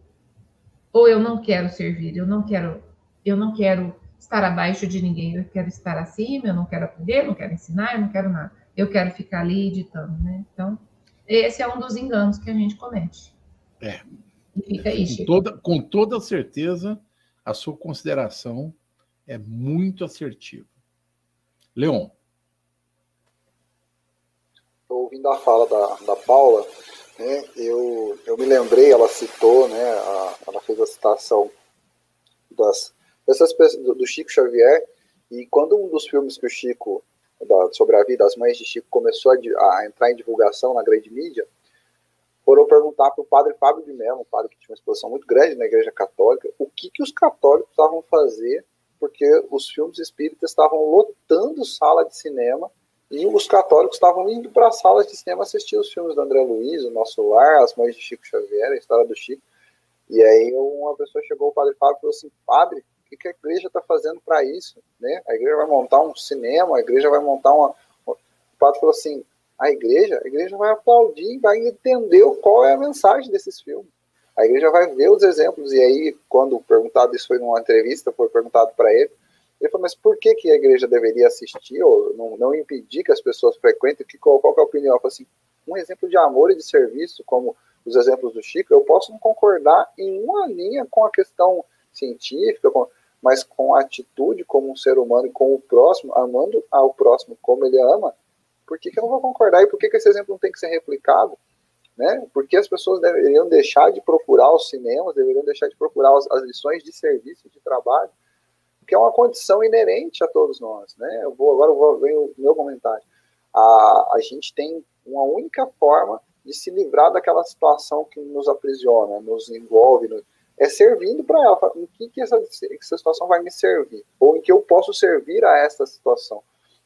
F: Ou eu não quero servir, eu não quero, eu não quero estar abaixo de ninguém, eu quero estar acima, eu não quero aprender, eu não quero ensinar, eu não quero nada. Eu quero ficar ali editando, né? Então, esse é um dos enganos que a gente comete.
C: É. Fica aí, com, toda, com toda certeza, a sua consideração é muito assertiva. Leon.
G: Estou ouvindo a fala da, da Paula, né, eu, eu me lembrei, ela citou, né, a, ela fez a citação das, dessas, do, do Chico Xavier, e quando um dos filmes que o Chico da, sobre a vida das mães de Chico começou a, a, entrar em divulgação na grande mídia, foram perguntar para o padre Fábio de Mello, um padre que tinha uma exposição muito grande na Igreja Católica, o que, que os católicos estavam fazer, porque os filmes espíritas estavam lotando sala de cinema e os católicos estavam indo para as salas de cinema assistir os filmes do André Luiz, O Nosso Lar, As Mães de Chico Xavier, a história do Chico. E aí uma pessoa chegou, o padre Fábio, e falou assim: Padre, que, que a igreja está fazendo para isso? Né? A igreja vai montar um cinema, a igreja vai montar uma. O padre falou assim: a igreja, a igreja vai aplaudir, vai entender qual é a mensagem desses filmes. A igreja vai ver os exemplos. E aí, quando perguntado isso foi numa entrevista, foi perguntado para ele, ele falou: mas por que, que a igreja deveria assistir ou não, não impedir que as pessoas frequentem? Que, qual, qual é a opinião? Falei assim: um exemplo de amor e de serviço, como os exemplos do Chico, eu posso não concordar em uma linha com a questão científica, com, mas com atitude como um ser humano e com o próximo, amando ao próximo como ele ama, por que, que eu não vou concordar? E por que, que esse exemplo não tem que ser replicado? Né? Porque as pessoas deveriam deixar de procurar os cinemas, deveriam deixar de procurar as, as lições de serviço, de trabalho, que é uma condição inerente a todos nós. Né? Eu vou, agora eu vou, vem o meu comentário. A, a gente tem uma única forma de se livrar daquela situação que nos aprisiona, nos envolve, nos, é servindo para ela. Em que, que essa, essa situação vai me servir? Ou em que eu posso servir a essa situação?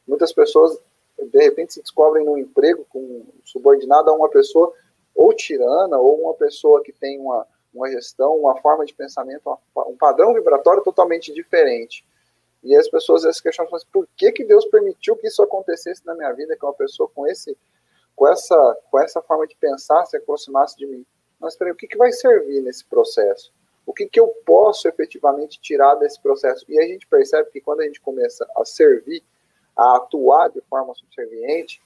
G: Muitas pessoas, de repente, se descobrem no emprego com, subordinado a uma pessoa ou tirana, ou uma pessoa que tem uma, uma gestão, uma forma de pensamento, um padrão vibratório totalmente diferente. E as pessoas vezes questionam assim, por que, que Deus permitiu que isso acontecesse na minha vida, que uma pessoa com esse com essa com essa forma de pensar se aproximasse de mim. Mas peraí, o que, que vai servir nesse processo? O que, que eu posso efetivamente tirar desse processo? E a gente percebe que quando a gente começa a servir, a atuar de forma subserviente,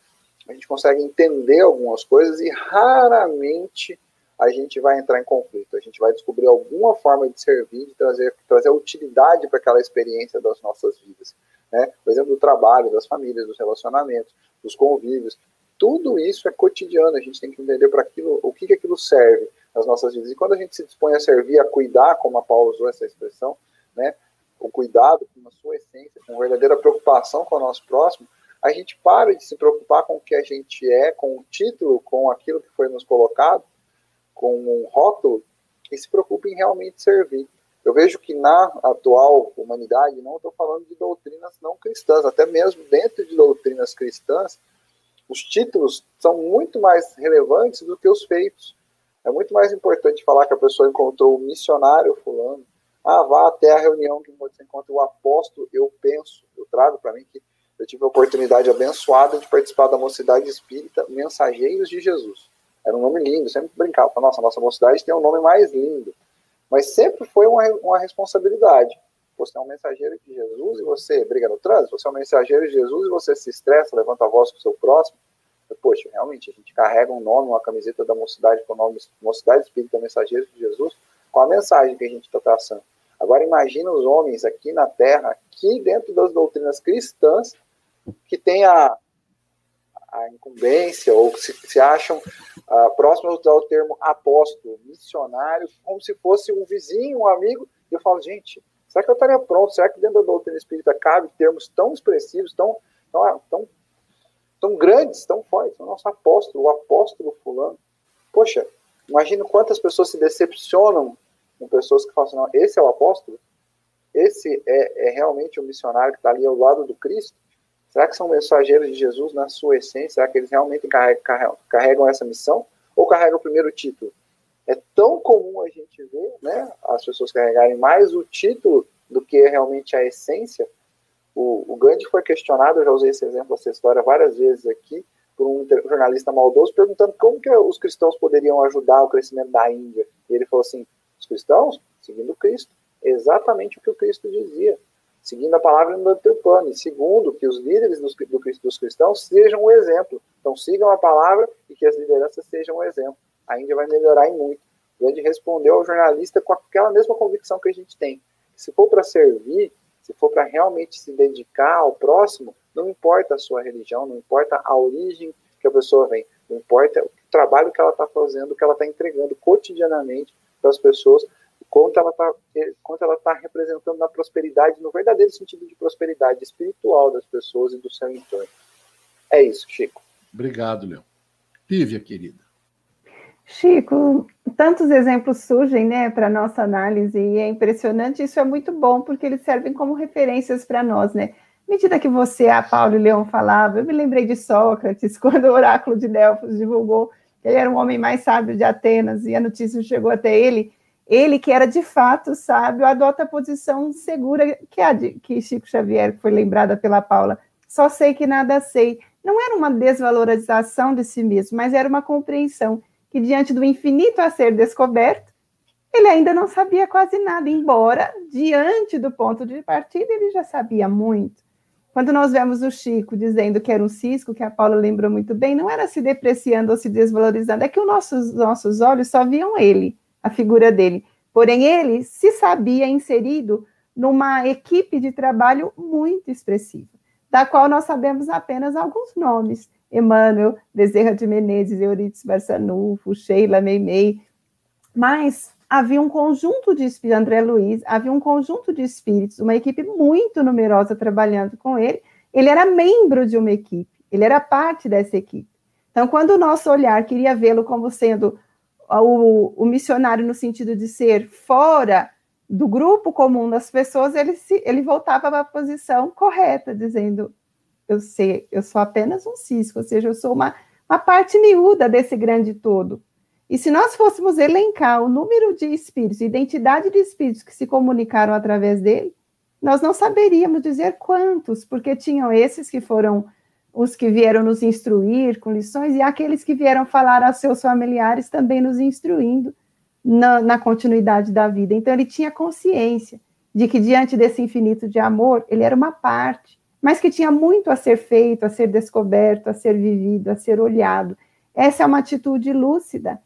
G: a gente consegue entender algumas coisas e raramente a gente vai entrar em conflito. A gente vai descobrir alguma forma de servir, de trazer, trazer utilidade para aquela experiência das nossas vidas. Né? Por exemplo, do trabalho, das famílias, dos relacionamentos, dos convívios. Tudo isso é cotidiano. A gente tem que entender para aquilo, o que, que aquilo serve nas nossas vidas. E quando a gente se dispõe a servir, a cuidar, como a Paula usou essa expressão, né, o cuidado com a sua essência, com verdadeira preocupação com o nosso próximo, a gente para de se preocupar com o que a gente é, com o título, com aquilo que foi nos colocado, com um rótulo e se preocupe em realmente servir. Eu vejo que na atual humanidade, não estou falando de doutrinas não cristãs, até mesmo dentro de doutrinas cristãs, os títulos são muito mais relevantes do que os feitos. É muito mais importante falar que a pessoa encontrou o missionário fulano. Ah, vá até a reunião que você encontra o apóstolo, eu penso, eu trago para mim que eu tive a oportunidade abençoada de participar da Mocidade Espírita Mensageiros de Jesus. Era um nome lindo, sempre brincava, nossa, nossa mocidade tem um nome mais lindo. Mas sempre foi uma, uma responsabilidade. Você é um mensageiro de Jesus e você briga no trânsito, você é um mensageiro de Jesus e você se estressa, levanta a voz com o seu próximo. Poxa, realmente, a gente carrega um nome, uma camiseta da mocidade com o nome Mocidade Espírita Mensageiro de Jesus, com a mensagem que a gente está traçando. Agora imagina os homens aqui na Terra, aqui dentro das doutrinas cristãs, que têm a, a incumbência, ou se, se acham uh, próximos ao termo apóstolo, missionário, como se fosse um vizinho, um amigo, e eu falo, gente, será que eu estaria pronto? Será que dentro da doutrina espírita cabe termos tão expressivos, tão, tão, tão, tão grandes, tão fortes? O nosso apóstolo, o apóstolo fulano. Poxa, imagina quantas pessoas se decepcionam com pessoas que falam assim, não, esse é o apóstolo? Esse é, é realmente o missionário que está ali ao lado do Cristo? Será que são mensageiros de Jesus na sua essência? Será que eles realmente carregam, essa missão? Ou carregam o primeiro título? É tão comum a gente ver né, as pessoas carregarem mais o título do que realmente a essência. O, o Gandhi foi questionado, eu já usei esse exemplo, essa história várias vezes aqui, por um jornalista maldoso, perguntando como que os cristãos poderiam ajudar o crescimento da Índia. E ele falou assim, os cristãos, seguindo Cristo, exatamente o que o Cristo dizia seguindo a palavra do e segundo, que os líderes dos, do, dos cristãos sejam o um exemplo. Então, sigam a palavra e que as lideranças sejam o um exemplo. A Índia vai melhorar em muito. Ele respondeu ao jornalista com aquela mesma convicção que a gente tem. Se for para servir, se for para realmente se dedicar ao próximo, não importa a sua religião, não importa a origem que a pessoa vem, não importa o trabalho que ela está fazendo, o que ela está entregando cotidianamente para as pessoas, quanto ela está quanto ela tá representando na prosperidade, no verdadeiro sentido de prosperidade espiritual das pessoas e do seu entorno. É isso, Chico.
C: Obrigado, Leão. Lívia, querida.
E: Chico, tantos exemplos surgem, né, para nossa análise e é impressionante. Isso é muito bom porque eles servem como referências para nós, né? À medida que você, a Paulo e Leão falava, eu me lembrei de Sócrates quando o oráculo de Delfos divulgou que ele era o homem mais sábio de Atenas e a notícia chegou até ele ele, que era de fato sábio, adota a posição segura que a de, que Chico Xavier, que foi lembrada pela Paula, só sei que nada sei. Não era uma desvalorização de si mesmo, mas era uma compreensão que, diante do infinito a ser descoberto, ele ainda não sabia quase nada, embora, diante do ponto de partida, ele já sabia muito. Quando nós vemos o Chico dizendo que era um cisco, que a Paula lembrou muito bem, não era se depreciando ou se desvalorizando, é que os nossos, nossos olhos só viam ele a figura dele. Porém, ele se sabia inserido numa equipe de trabalho muito expressiva, da qual nós sabemos apenas alguns nomes: Emmanuel, Bezerra de Menezes, Euridice Barçanufo, Sheila Meimei. Mas havia um conjunto de espíritos, André Luiz, havia um conjunto de espíritos, uma equipe muito numerosa trabalhando com ele. Ele era membro de uma equipe, ele era parte dessa equipe. Então, quando o nosso olhar queria vê-lo como sendo o, o, missionário no sentido de ser fora do grupo comum das pessoas, ele, se, ele voltava para a posição correta, dizendo: eu sei, eu sou apenas um cisco, ou seja, eu sou uma, uma parte miúda desse grande todo. E se nós fôssemos elencar o número de espíritos, identidade de espíritos que se comunicaram através dele, nós não saberíamos dizer quantos, porque tinham esses que foram os que vieram nos instruir com lições e aqueles que vieram falar aos seus familiares também nos instruindo na, na, continuidade da vida. Então, ele tinha consciência de que, diante desse infinito de amor, ele era uma parte, mas que tinha muito a ser feito, a ser descoberto, a ser vivido, a ser olhado. Essa é uma atitude lúcida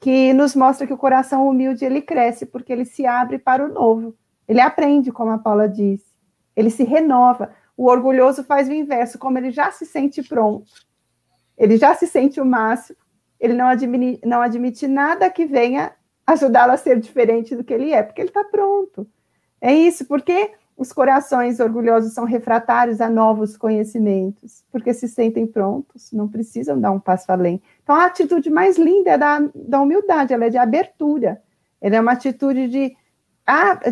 E: que nos mostra que o coração humilde ele cresce porque ele se abre para o novo. Ele aprende, como a Paula disse, ele se renova. O orgulhoso faz o inverso, como ele já se sente pronto, ele já se sente o máximo, ele não admite, não admite nada que venha ajudá-lo a ser diferente do que ele é, porque ele está pronto. É isso, porque os corações orgulhosos são refratários a novos conhecimentos, porque se sentem prontos, não precisam dar um passo além. Então, a atitude mais linda é da, da humildade, ela é de abertura, ela é uma atitude de,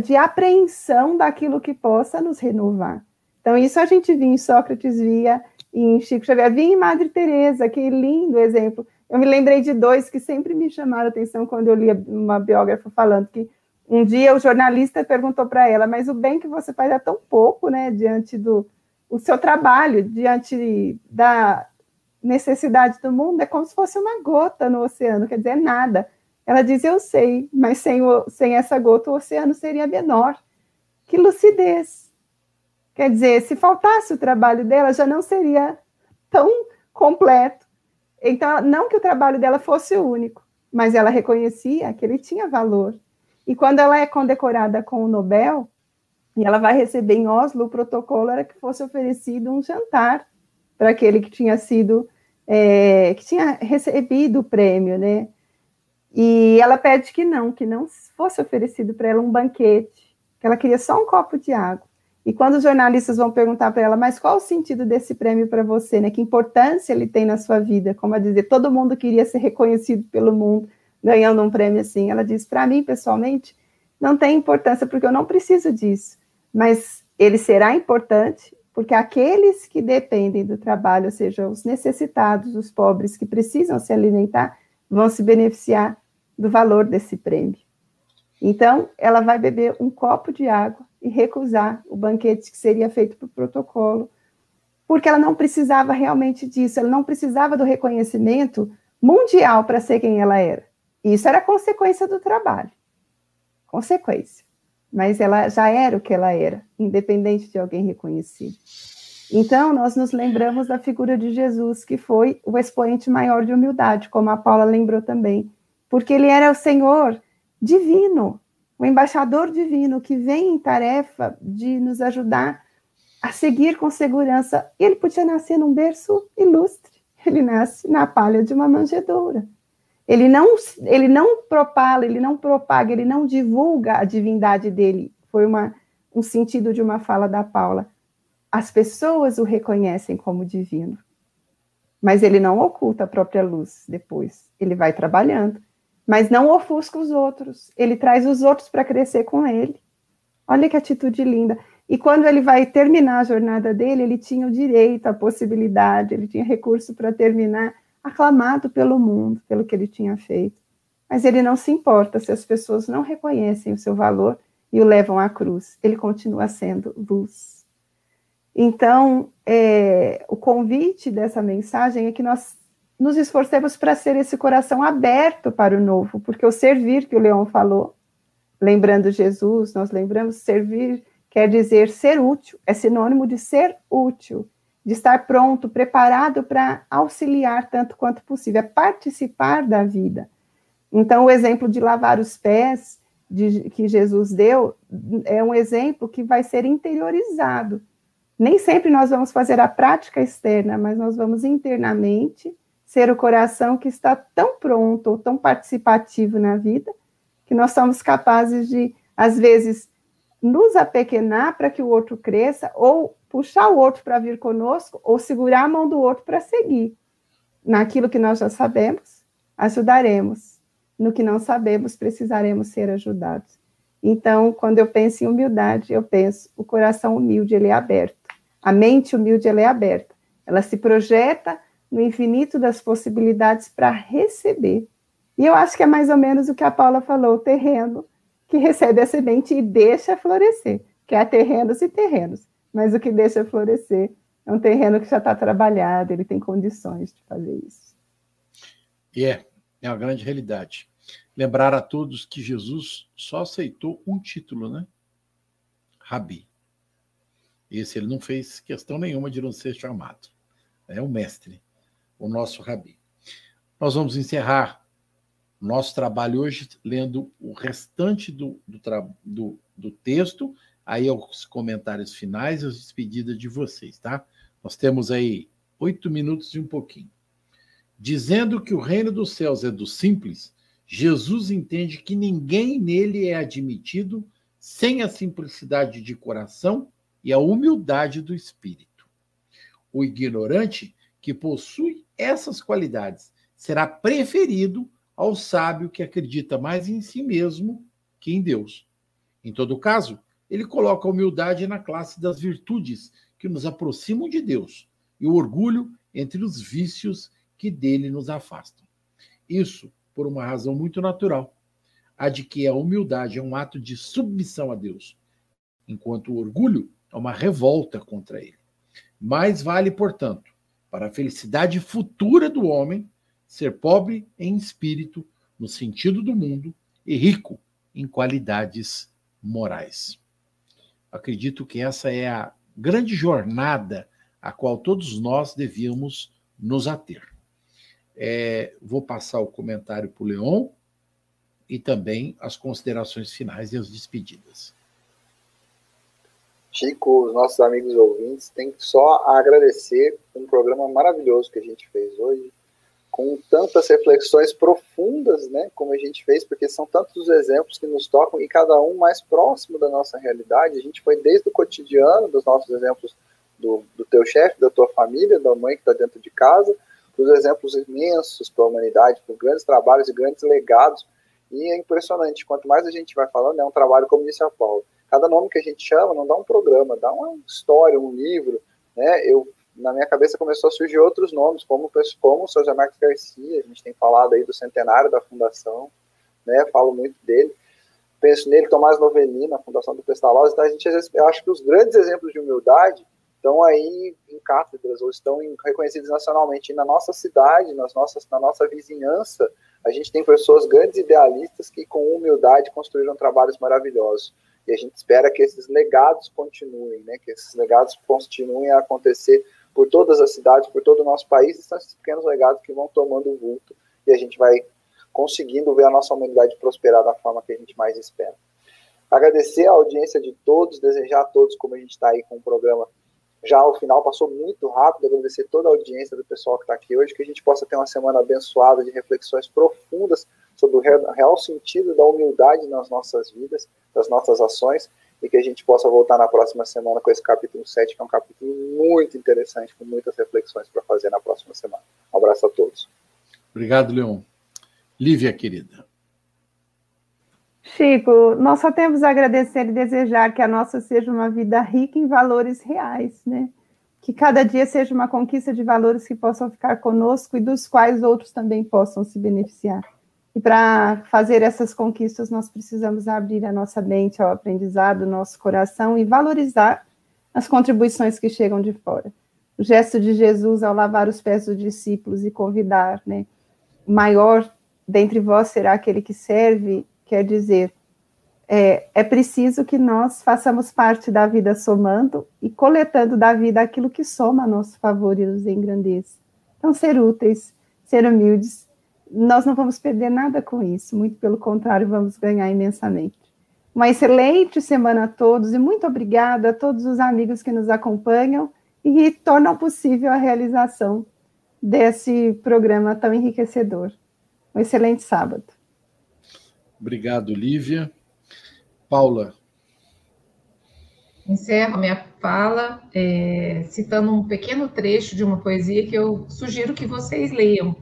E: de apreensão daquilo que possa nos renovar. Então, isso a gente via em Sócrates, via em Chico Xavier, via em Madre Teresa, que lindo exemplo. Eu me lembrei de dois que sempre me chamaram a atenção quando eu li uma biógrafa falando que um dia o jornalista perguntou para ela, mas o bem que você faz é tão pouco, né, diante do o seu trabalho, diante da necessidade do mundo, é como se fosse uma gota no oceano, quer dizer, nada. Ela diz, eu sei, mas sem, o, sem essa gota o oceano seria menor. Que lucidez! Quer dizer, se faltasse o trabalho dela, já não seria tão completo. Então, não que o trabalho dela fosse único, mas ela reconhecia que ele tinha valor e quando ela é condecorada com o Nobel, e ela vai receber em Oslo, o protocolo era que fosse oferecido um jantar para aquele que tinha sido, é, que tinha recebido o prêmio, né? E ela pede que não, que não fosse oferecido para ela um banquete, que ela queria só um copo de água. E quando os jornalistas vão perguntar para ela, mas qual o sentido desse prêmio para você, né? Que importância ele tem na sua vida? Como a dizer, todo mundo queria ser reconhecido pelo mundo ganhando um prêmio assim. Ela diz: para mim, pessoalmente, não tem importância, porque eu não preciso disso, mas ele será importante porque aqueles que dependem do trabalho, ou seja, os necessitados, os pobres que precisam se alimentar, vão se beneficiar do valor desse prêmio. Então, ela vai beber um copo de água e recusar o banquete que seria feito por protocolo, porque ela não precisava realmente disso, ela não precisava do reconhecimento mundial para ser quem ela era. Isso era consequência do trabalho. Consequência. Mas ela já era o que ela era, independente de alguém reconhecer. Então, nós nos lembramos da figura de Jesus, que foi o expoente maior de humildade, como a Paula lembrou também, porque ele era o Senhor divino, o embaixador divino que vem em tarefa de nos ajudar a seguir com segurança. Ele podia nascer num berço ilustre, ele nasce na palha de uma manjedoura. Ele não, ele não propala, ele não propaga, ele não divulga a divindade dele. Foi uma, um sentido de uma fala da Paula. As pessoas o reconhecem como divino, mas ele não oculta a própria luz depois. Ele vai trabalhando, mas não ofusca os outros. Ele traz os outros para crescer com ele. Olha que atitude linda. E quando ele vai terminar a jornada dele, ele tinha o direito, a possibilidade, ele tinha recurso para terminar aclamado pelo mundo, pelo que ele tinha feito. Mas ele não se importa se as pessoas não reconhecem o seu valor e o levam à cruz. Ele continua sendo luz. Então, é, o convite dessa mensagem é que nós nos esforcemos para ser esse coração aberto para o novo, porque o servir que o Leão falou, lembrando Jesus, nós lembramos servir quer dizer ser útil, é sinônimo de ser útil de estar pronto, preparado para auxiliar tanto quanto possível, é participar da vida. Então, o exemplo de lavar os pés de, que Jesus deu é um exemplo que vai ser interiorizado. Nem sempre nós vamos fazer a prática externa, mas nós vamos internamente ser o coração que está tão pronto ou tão participativo na vida que nós somos capazes de, às vezes, nos apequenar para que o outro cresça ou puxar o outro para vir conosco ou segurar a mão do outro para seguir. Naquilo que nós já sabemos, ajudaremos. No que não sabemos, precisaremos ser ajudados. Então, quando eu penso em humildade, eu penso o coração humilde, ele é aberto. A mente humilde, ela é aberta. Ela se projeta no infinito das possibilidades para receber. E eu acho que é mais ou menos o que a Paula falou, o terreno que recebe a semente e deixa florescer, que há terrenos e terrenos mas o que deixa florescer é um terreno que já está trabalhado, ele tem condições de fazer isso.
C: E é, é uma grande realidade. Lembrar a todos que Jesus só aceitou um título, né? Rabi. Esse ele não fez questão nenhuma de não ser chamado. É o mestre, o nosso Rabi. Nós vamos encerrar nosso trabalho hoje lendo o restante do, do, do, do texto aí os comentários finais e as despedidas de vocês, tá? Nós temos aí oito minutos e um pouquinho. Dizendo que o reino dos céus é do simples, Jesus entende que ninguém nele é admitido sem a simplicidade de coração e a humildade do espírito. O ignorante que possui essas qualidades será preferido ao sábio que acredita mais em si mesmo que em Deus. Em todo caso, ele coloca a humildade na classe das virtudes que nos aproximam de Deus e o orgulho entre os vícios que dele nos afastam. Isso por uma razão muito natural, a de que a humildade é um ato de submissão a Deus, enquanto o orgulho é uma revolta contra ele. Mais vale, portanto, para a felicidade futura do homem ser pobre em espírito, no sentido do mundo, e rico em qualidades morais. Acredito que essa é a grande jornada a qual todos nós devíamos nos ater. É, vou passar o comentário para o Leon e também as considerações finais e as despedidas.
G: Chico, os nossos amigos ouvintes, tem só a agradecer um programa maravilhoso que a gente fez hoje com tantas reflexões profundas, né, como a gente fez, porque são tantos os exemplos que nos tocam e cada um mais próximo da nossa realidade. A gente foi desde o cotidiano, dos nossos exemplos do, do teu chefe, da tua família, da mãe que está dentro de casa, para os exemplos imensos para a humanidade, para grandes trabalhos e grandes legados. E é impressionante, quanto mais a gente vai falando, é um trabalho como disse a Paulo. Cada nome que a gente chama não dá um programa, dá uma história, um livro. Né? Eu na minha cabeça começou a surgir outros nomes, como, como o Sr. José Marcos Garcia, a gente tem falado aí do centenário da fundação, né, falo muito dele, penso nele, Tomás Novelli, na fundação do Pestalozzi, então a gente, eu acho que os grandes exemplos de humildade estão aí em cátedras, ou estão em, reconhecidos nacionalmente, e na nossa cidade, nas nossas, na nossa vizinhança, a gente tem pessoas grandes idealistas que com humildade construíram trabalhos maravilhosos. E a gente espera que esses legados continuem, né? que esses legados continuem a acontecer por todas as cidades, por todo o nosso país, esses pequenos legados que vão tomando vulto e a gente vai conseguindo ver a nossa humanidade prosperar da forma que a gente mais espera. Agradecer a audiência de todos, desejar a todos, como a gente está aí com o programa já ao final, passou muito rápido, agradecer toda a audiência do pessoal que está aqui hoje, que a gente possa ter uma semana abençoada de reflexões profundas sobre o real sentido da humildade nas nossas vidas, das nossas ações, e que a gente possa voltar na próxima semana com esse capítulo 7, que é um capítulo muito interessante, com muitas reflexões para fazer na próxima semana. Um abraço a todos.
C: Obrigado, Leon. Lívia, querida.
E: Chico, nós só temos a agradecer e desejar que a nossa seja uma vida rica em valores reais, né? Que cada dia seja uma conquista de valores que possam ficar conosco e dos quais outros também possam se beneficiar. E para fazer essas conquistas, nós precisamos abrir a nossa mente ao aprendizado, nosso coração e valorizar as contribuições que chegam de fora. O gesto de Jesus ao lavar os pés dos discípulos e convidar, né? Maior dentre vós será aquele que serve, quer dizer, é, é preciso que nós façamos parte da vida somando e coletando da vida aquilo que soma a nosso favor e nos engrandece. Então, ser úteis, ser humildes nós não vamos perder nada com isso, muito pelo contrário, vamos ganhar imensamente. Uma excelente semana a todos e muito obrigada a todos os amigos que nos acompanham e tornam possível a realização desse programa tão enriquecedor. Um excelente sábado.
C: Obrigado, Lívia. Paula.
F: Encerro minha fala é, citando um pequeno trecho de uma poesia que eu sugiro que vocês leiam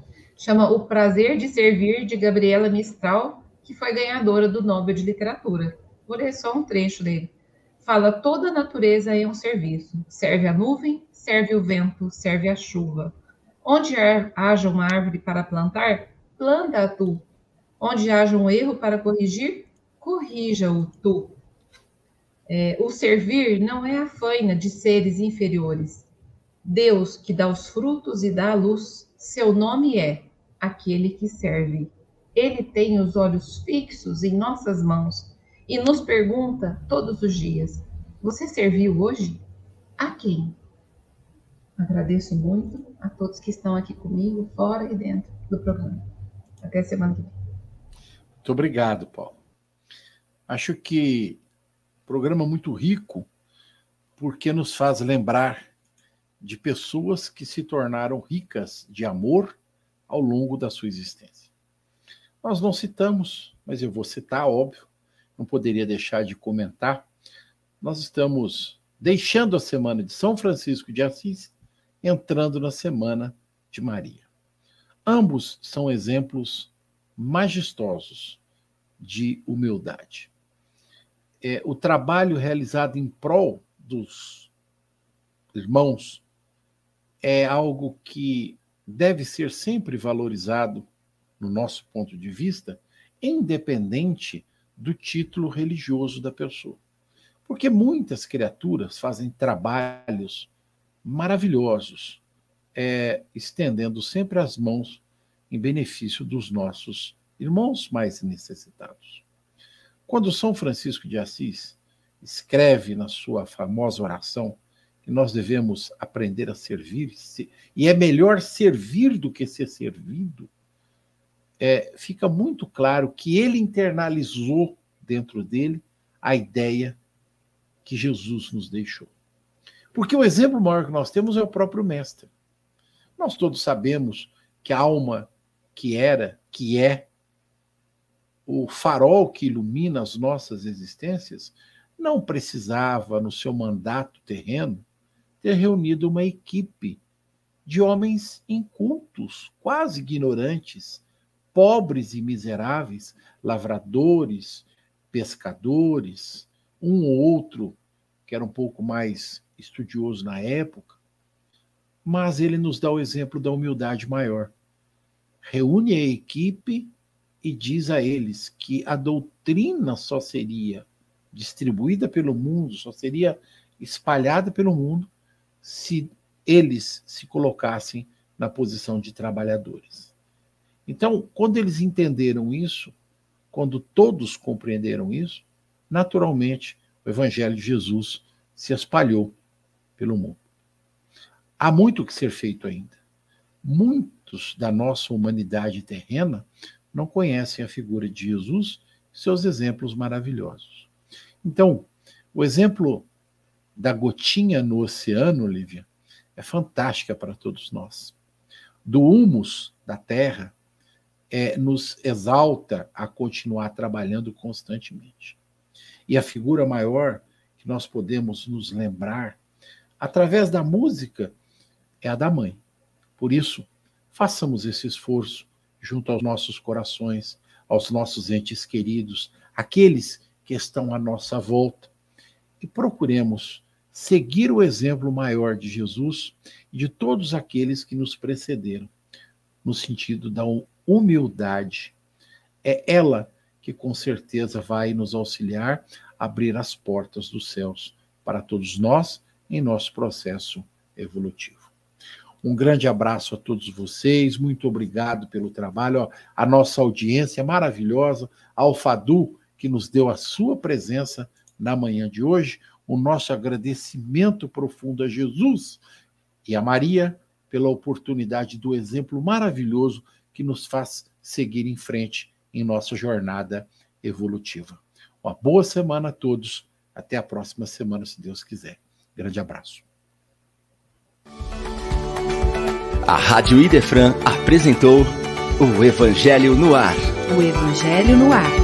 F: chama O Prazer de Servir, de Gabriela Mistral, que foi ganhadora do Nobel de Literatura. Vou ler só um trecho dele. Fala: toda a natureza é um serviço. Serve a nuvem, serve o vento, serve a chuva. Onde haja uma árvore para plantar, planta-a tu. Onde haja um erro para corrigir, corrija-o tu. É, o servir não é a faina de seres inferiores. Deus, que dá os frutos e dá a luz, seu nome é aquele que serve. Ele tem os olhos fixos em nossas mãos e nos pergunta todos os dias: Você serviu hoje? A quem? Agradeço muito a todos que estão aqui comigo, fora e dentro do programa. Até semana que vem.
C: Muito obrigado, Paulo. Acho que programa muito rico, porque nos faz lembrar de pessoas que se tornaram ricas de amor ao longo da sua existência. Nós não citamos, mas eu vou citar, óbvio, não poderia deixar de comentar. Nós estamos deixando a semana de São Francisco de Assis, entrando na semana de Maria. Ambos são exemplos majestosos de humildade. É, o trabalho realizado em prol dos irmãos é algo que deve ser sempre valorizado, no nosso ponto de vista, independente do título religioso da pessoa. Porque muitas criaturas fazem trabalhos maravilhosos, é, estendendo sempre as mãos em benefício dos nossos irmãos mais necessitados. Quando São Francisco de Assis escreve na sua famosa oração que nós devemos aprender a servir, e é melhor servir do que ser servido, é, fica muito claro que ele internalizou dentro dele a ideia que Jesus nos deixou. Porque o exemplo maior que nós temos é o próprio Mestre. Nós todos sabemos que a alma que era, que é, o farol que ilumina as nossas existências, não precisava, no seu mandato terreno, ter reunido uma equipe de homens incultos, quase ignorantes, pobres e miseráveis, lavradores, pescadores, um ou outro que era um pouco mais estudioso na época, mas ele nos dá o exemplo da humildade maior. Reúne a equipe e diz a eles que a doutrina só seria distribuída pelo mundo, só seria espalhada pelo mundo se eles se colocassem na posição de trabalhadores. Então, quando eles entenderam isso, quando todos compreenderam isso, naturalmente o Evangelho de Jesus se espalhou pelo mundo. Há muito que ser feito ainda. Muitos da nossa humanidade terrena não conhecem a figura de Jesus e seus exemplos maravilhosos. Então, o exemplo da gotinha no oceano, Lívia, é fantástica para todos nós. Do humus da terra é, nos exalta a continuar trabalhando constantemente. E a figura maior que nós podemos nos lembrar através da música é a da mãe. Por isso, façamos esse esforço junto aos nossos corações, aos nossos entes queridos, aqueles que estão à nossa volta, e procuremos seguir o exemplo maior de Jesus e de todos aqueles que nos precederam, no sentido da humildade. É ela que com certeza vai nos auxiliar a abrir as portas dos céus para todos nós em nosso processo evolutivo. Um grande abraço a todos vocês, muito obrigado pelo trabalho, a nossa audiência maravilhosa, ao Fadu, que nos deu a sua presença na manhã de hoje o nosso agradecimento profundo a Jesus e a Maria pela oportunidade do exemplo maravilhoso que nos faz seguir em frente em nossa jornada evolutiva. Uma boa semana a todos. Até a próxima semana, se Deus quiser. Grande abraço.
B: A Rádio Idefran apresentou o Evangelho no Ar.
A: O Evangelho no Ar.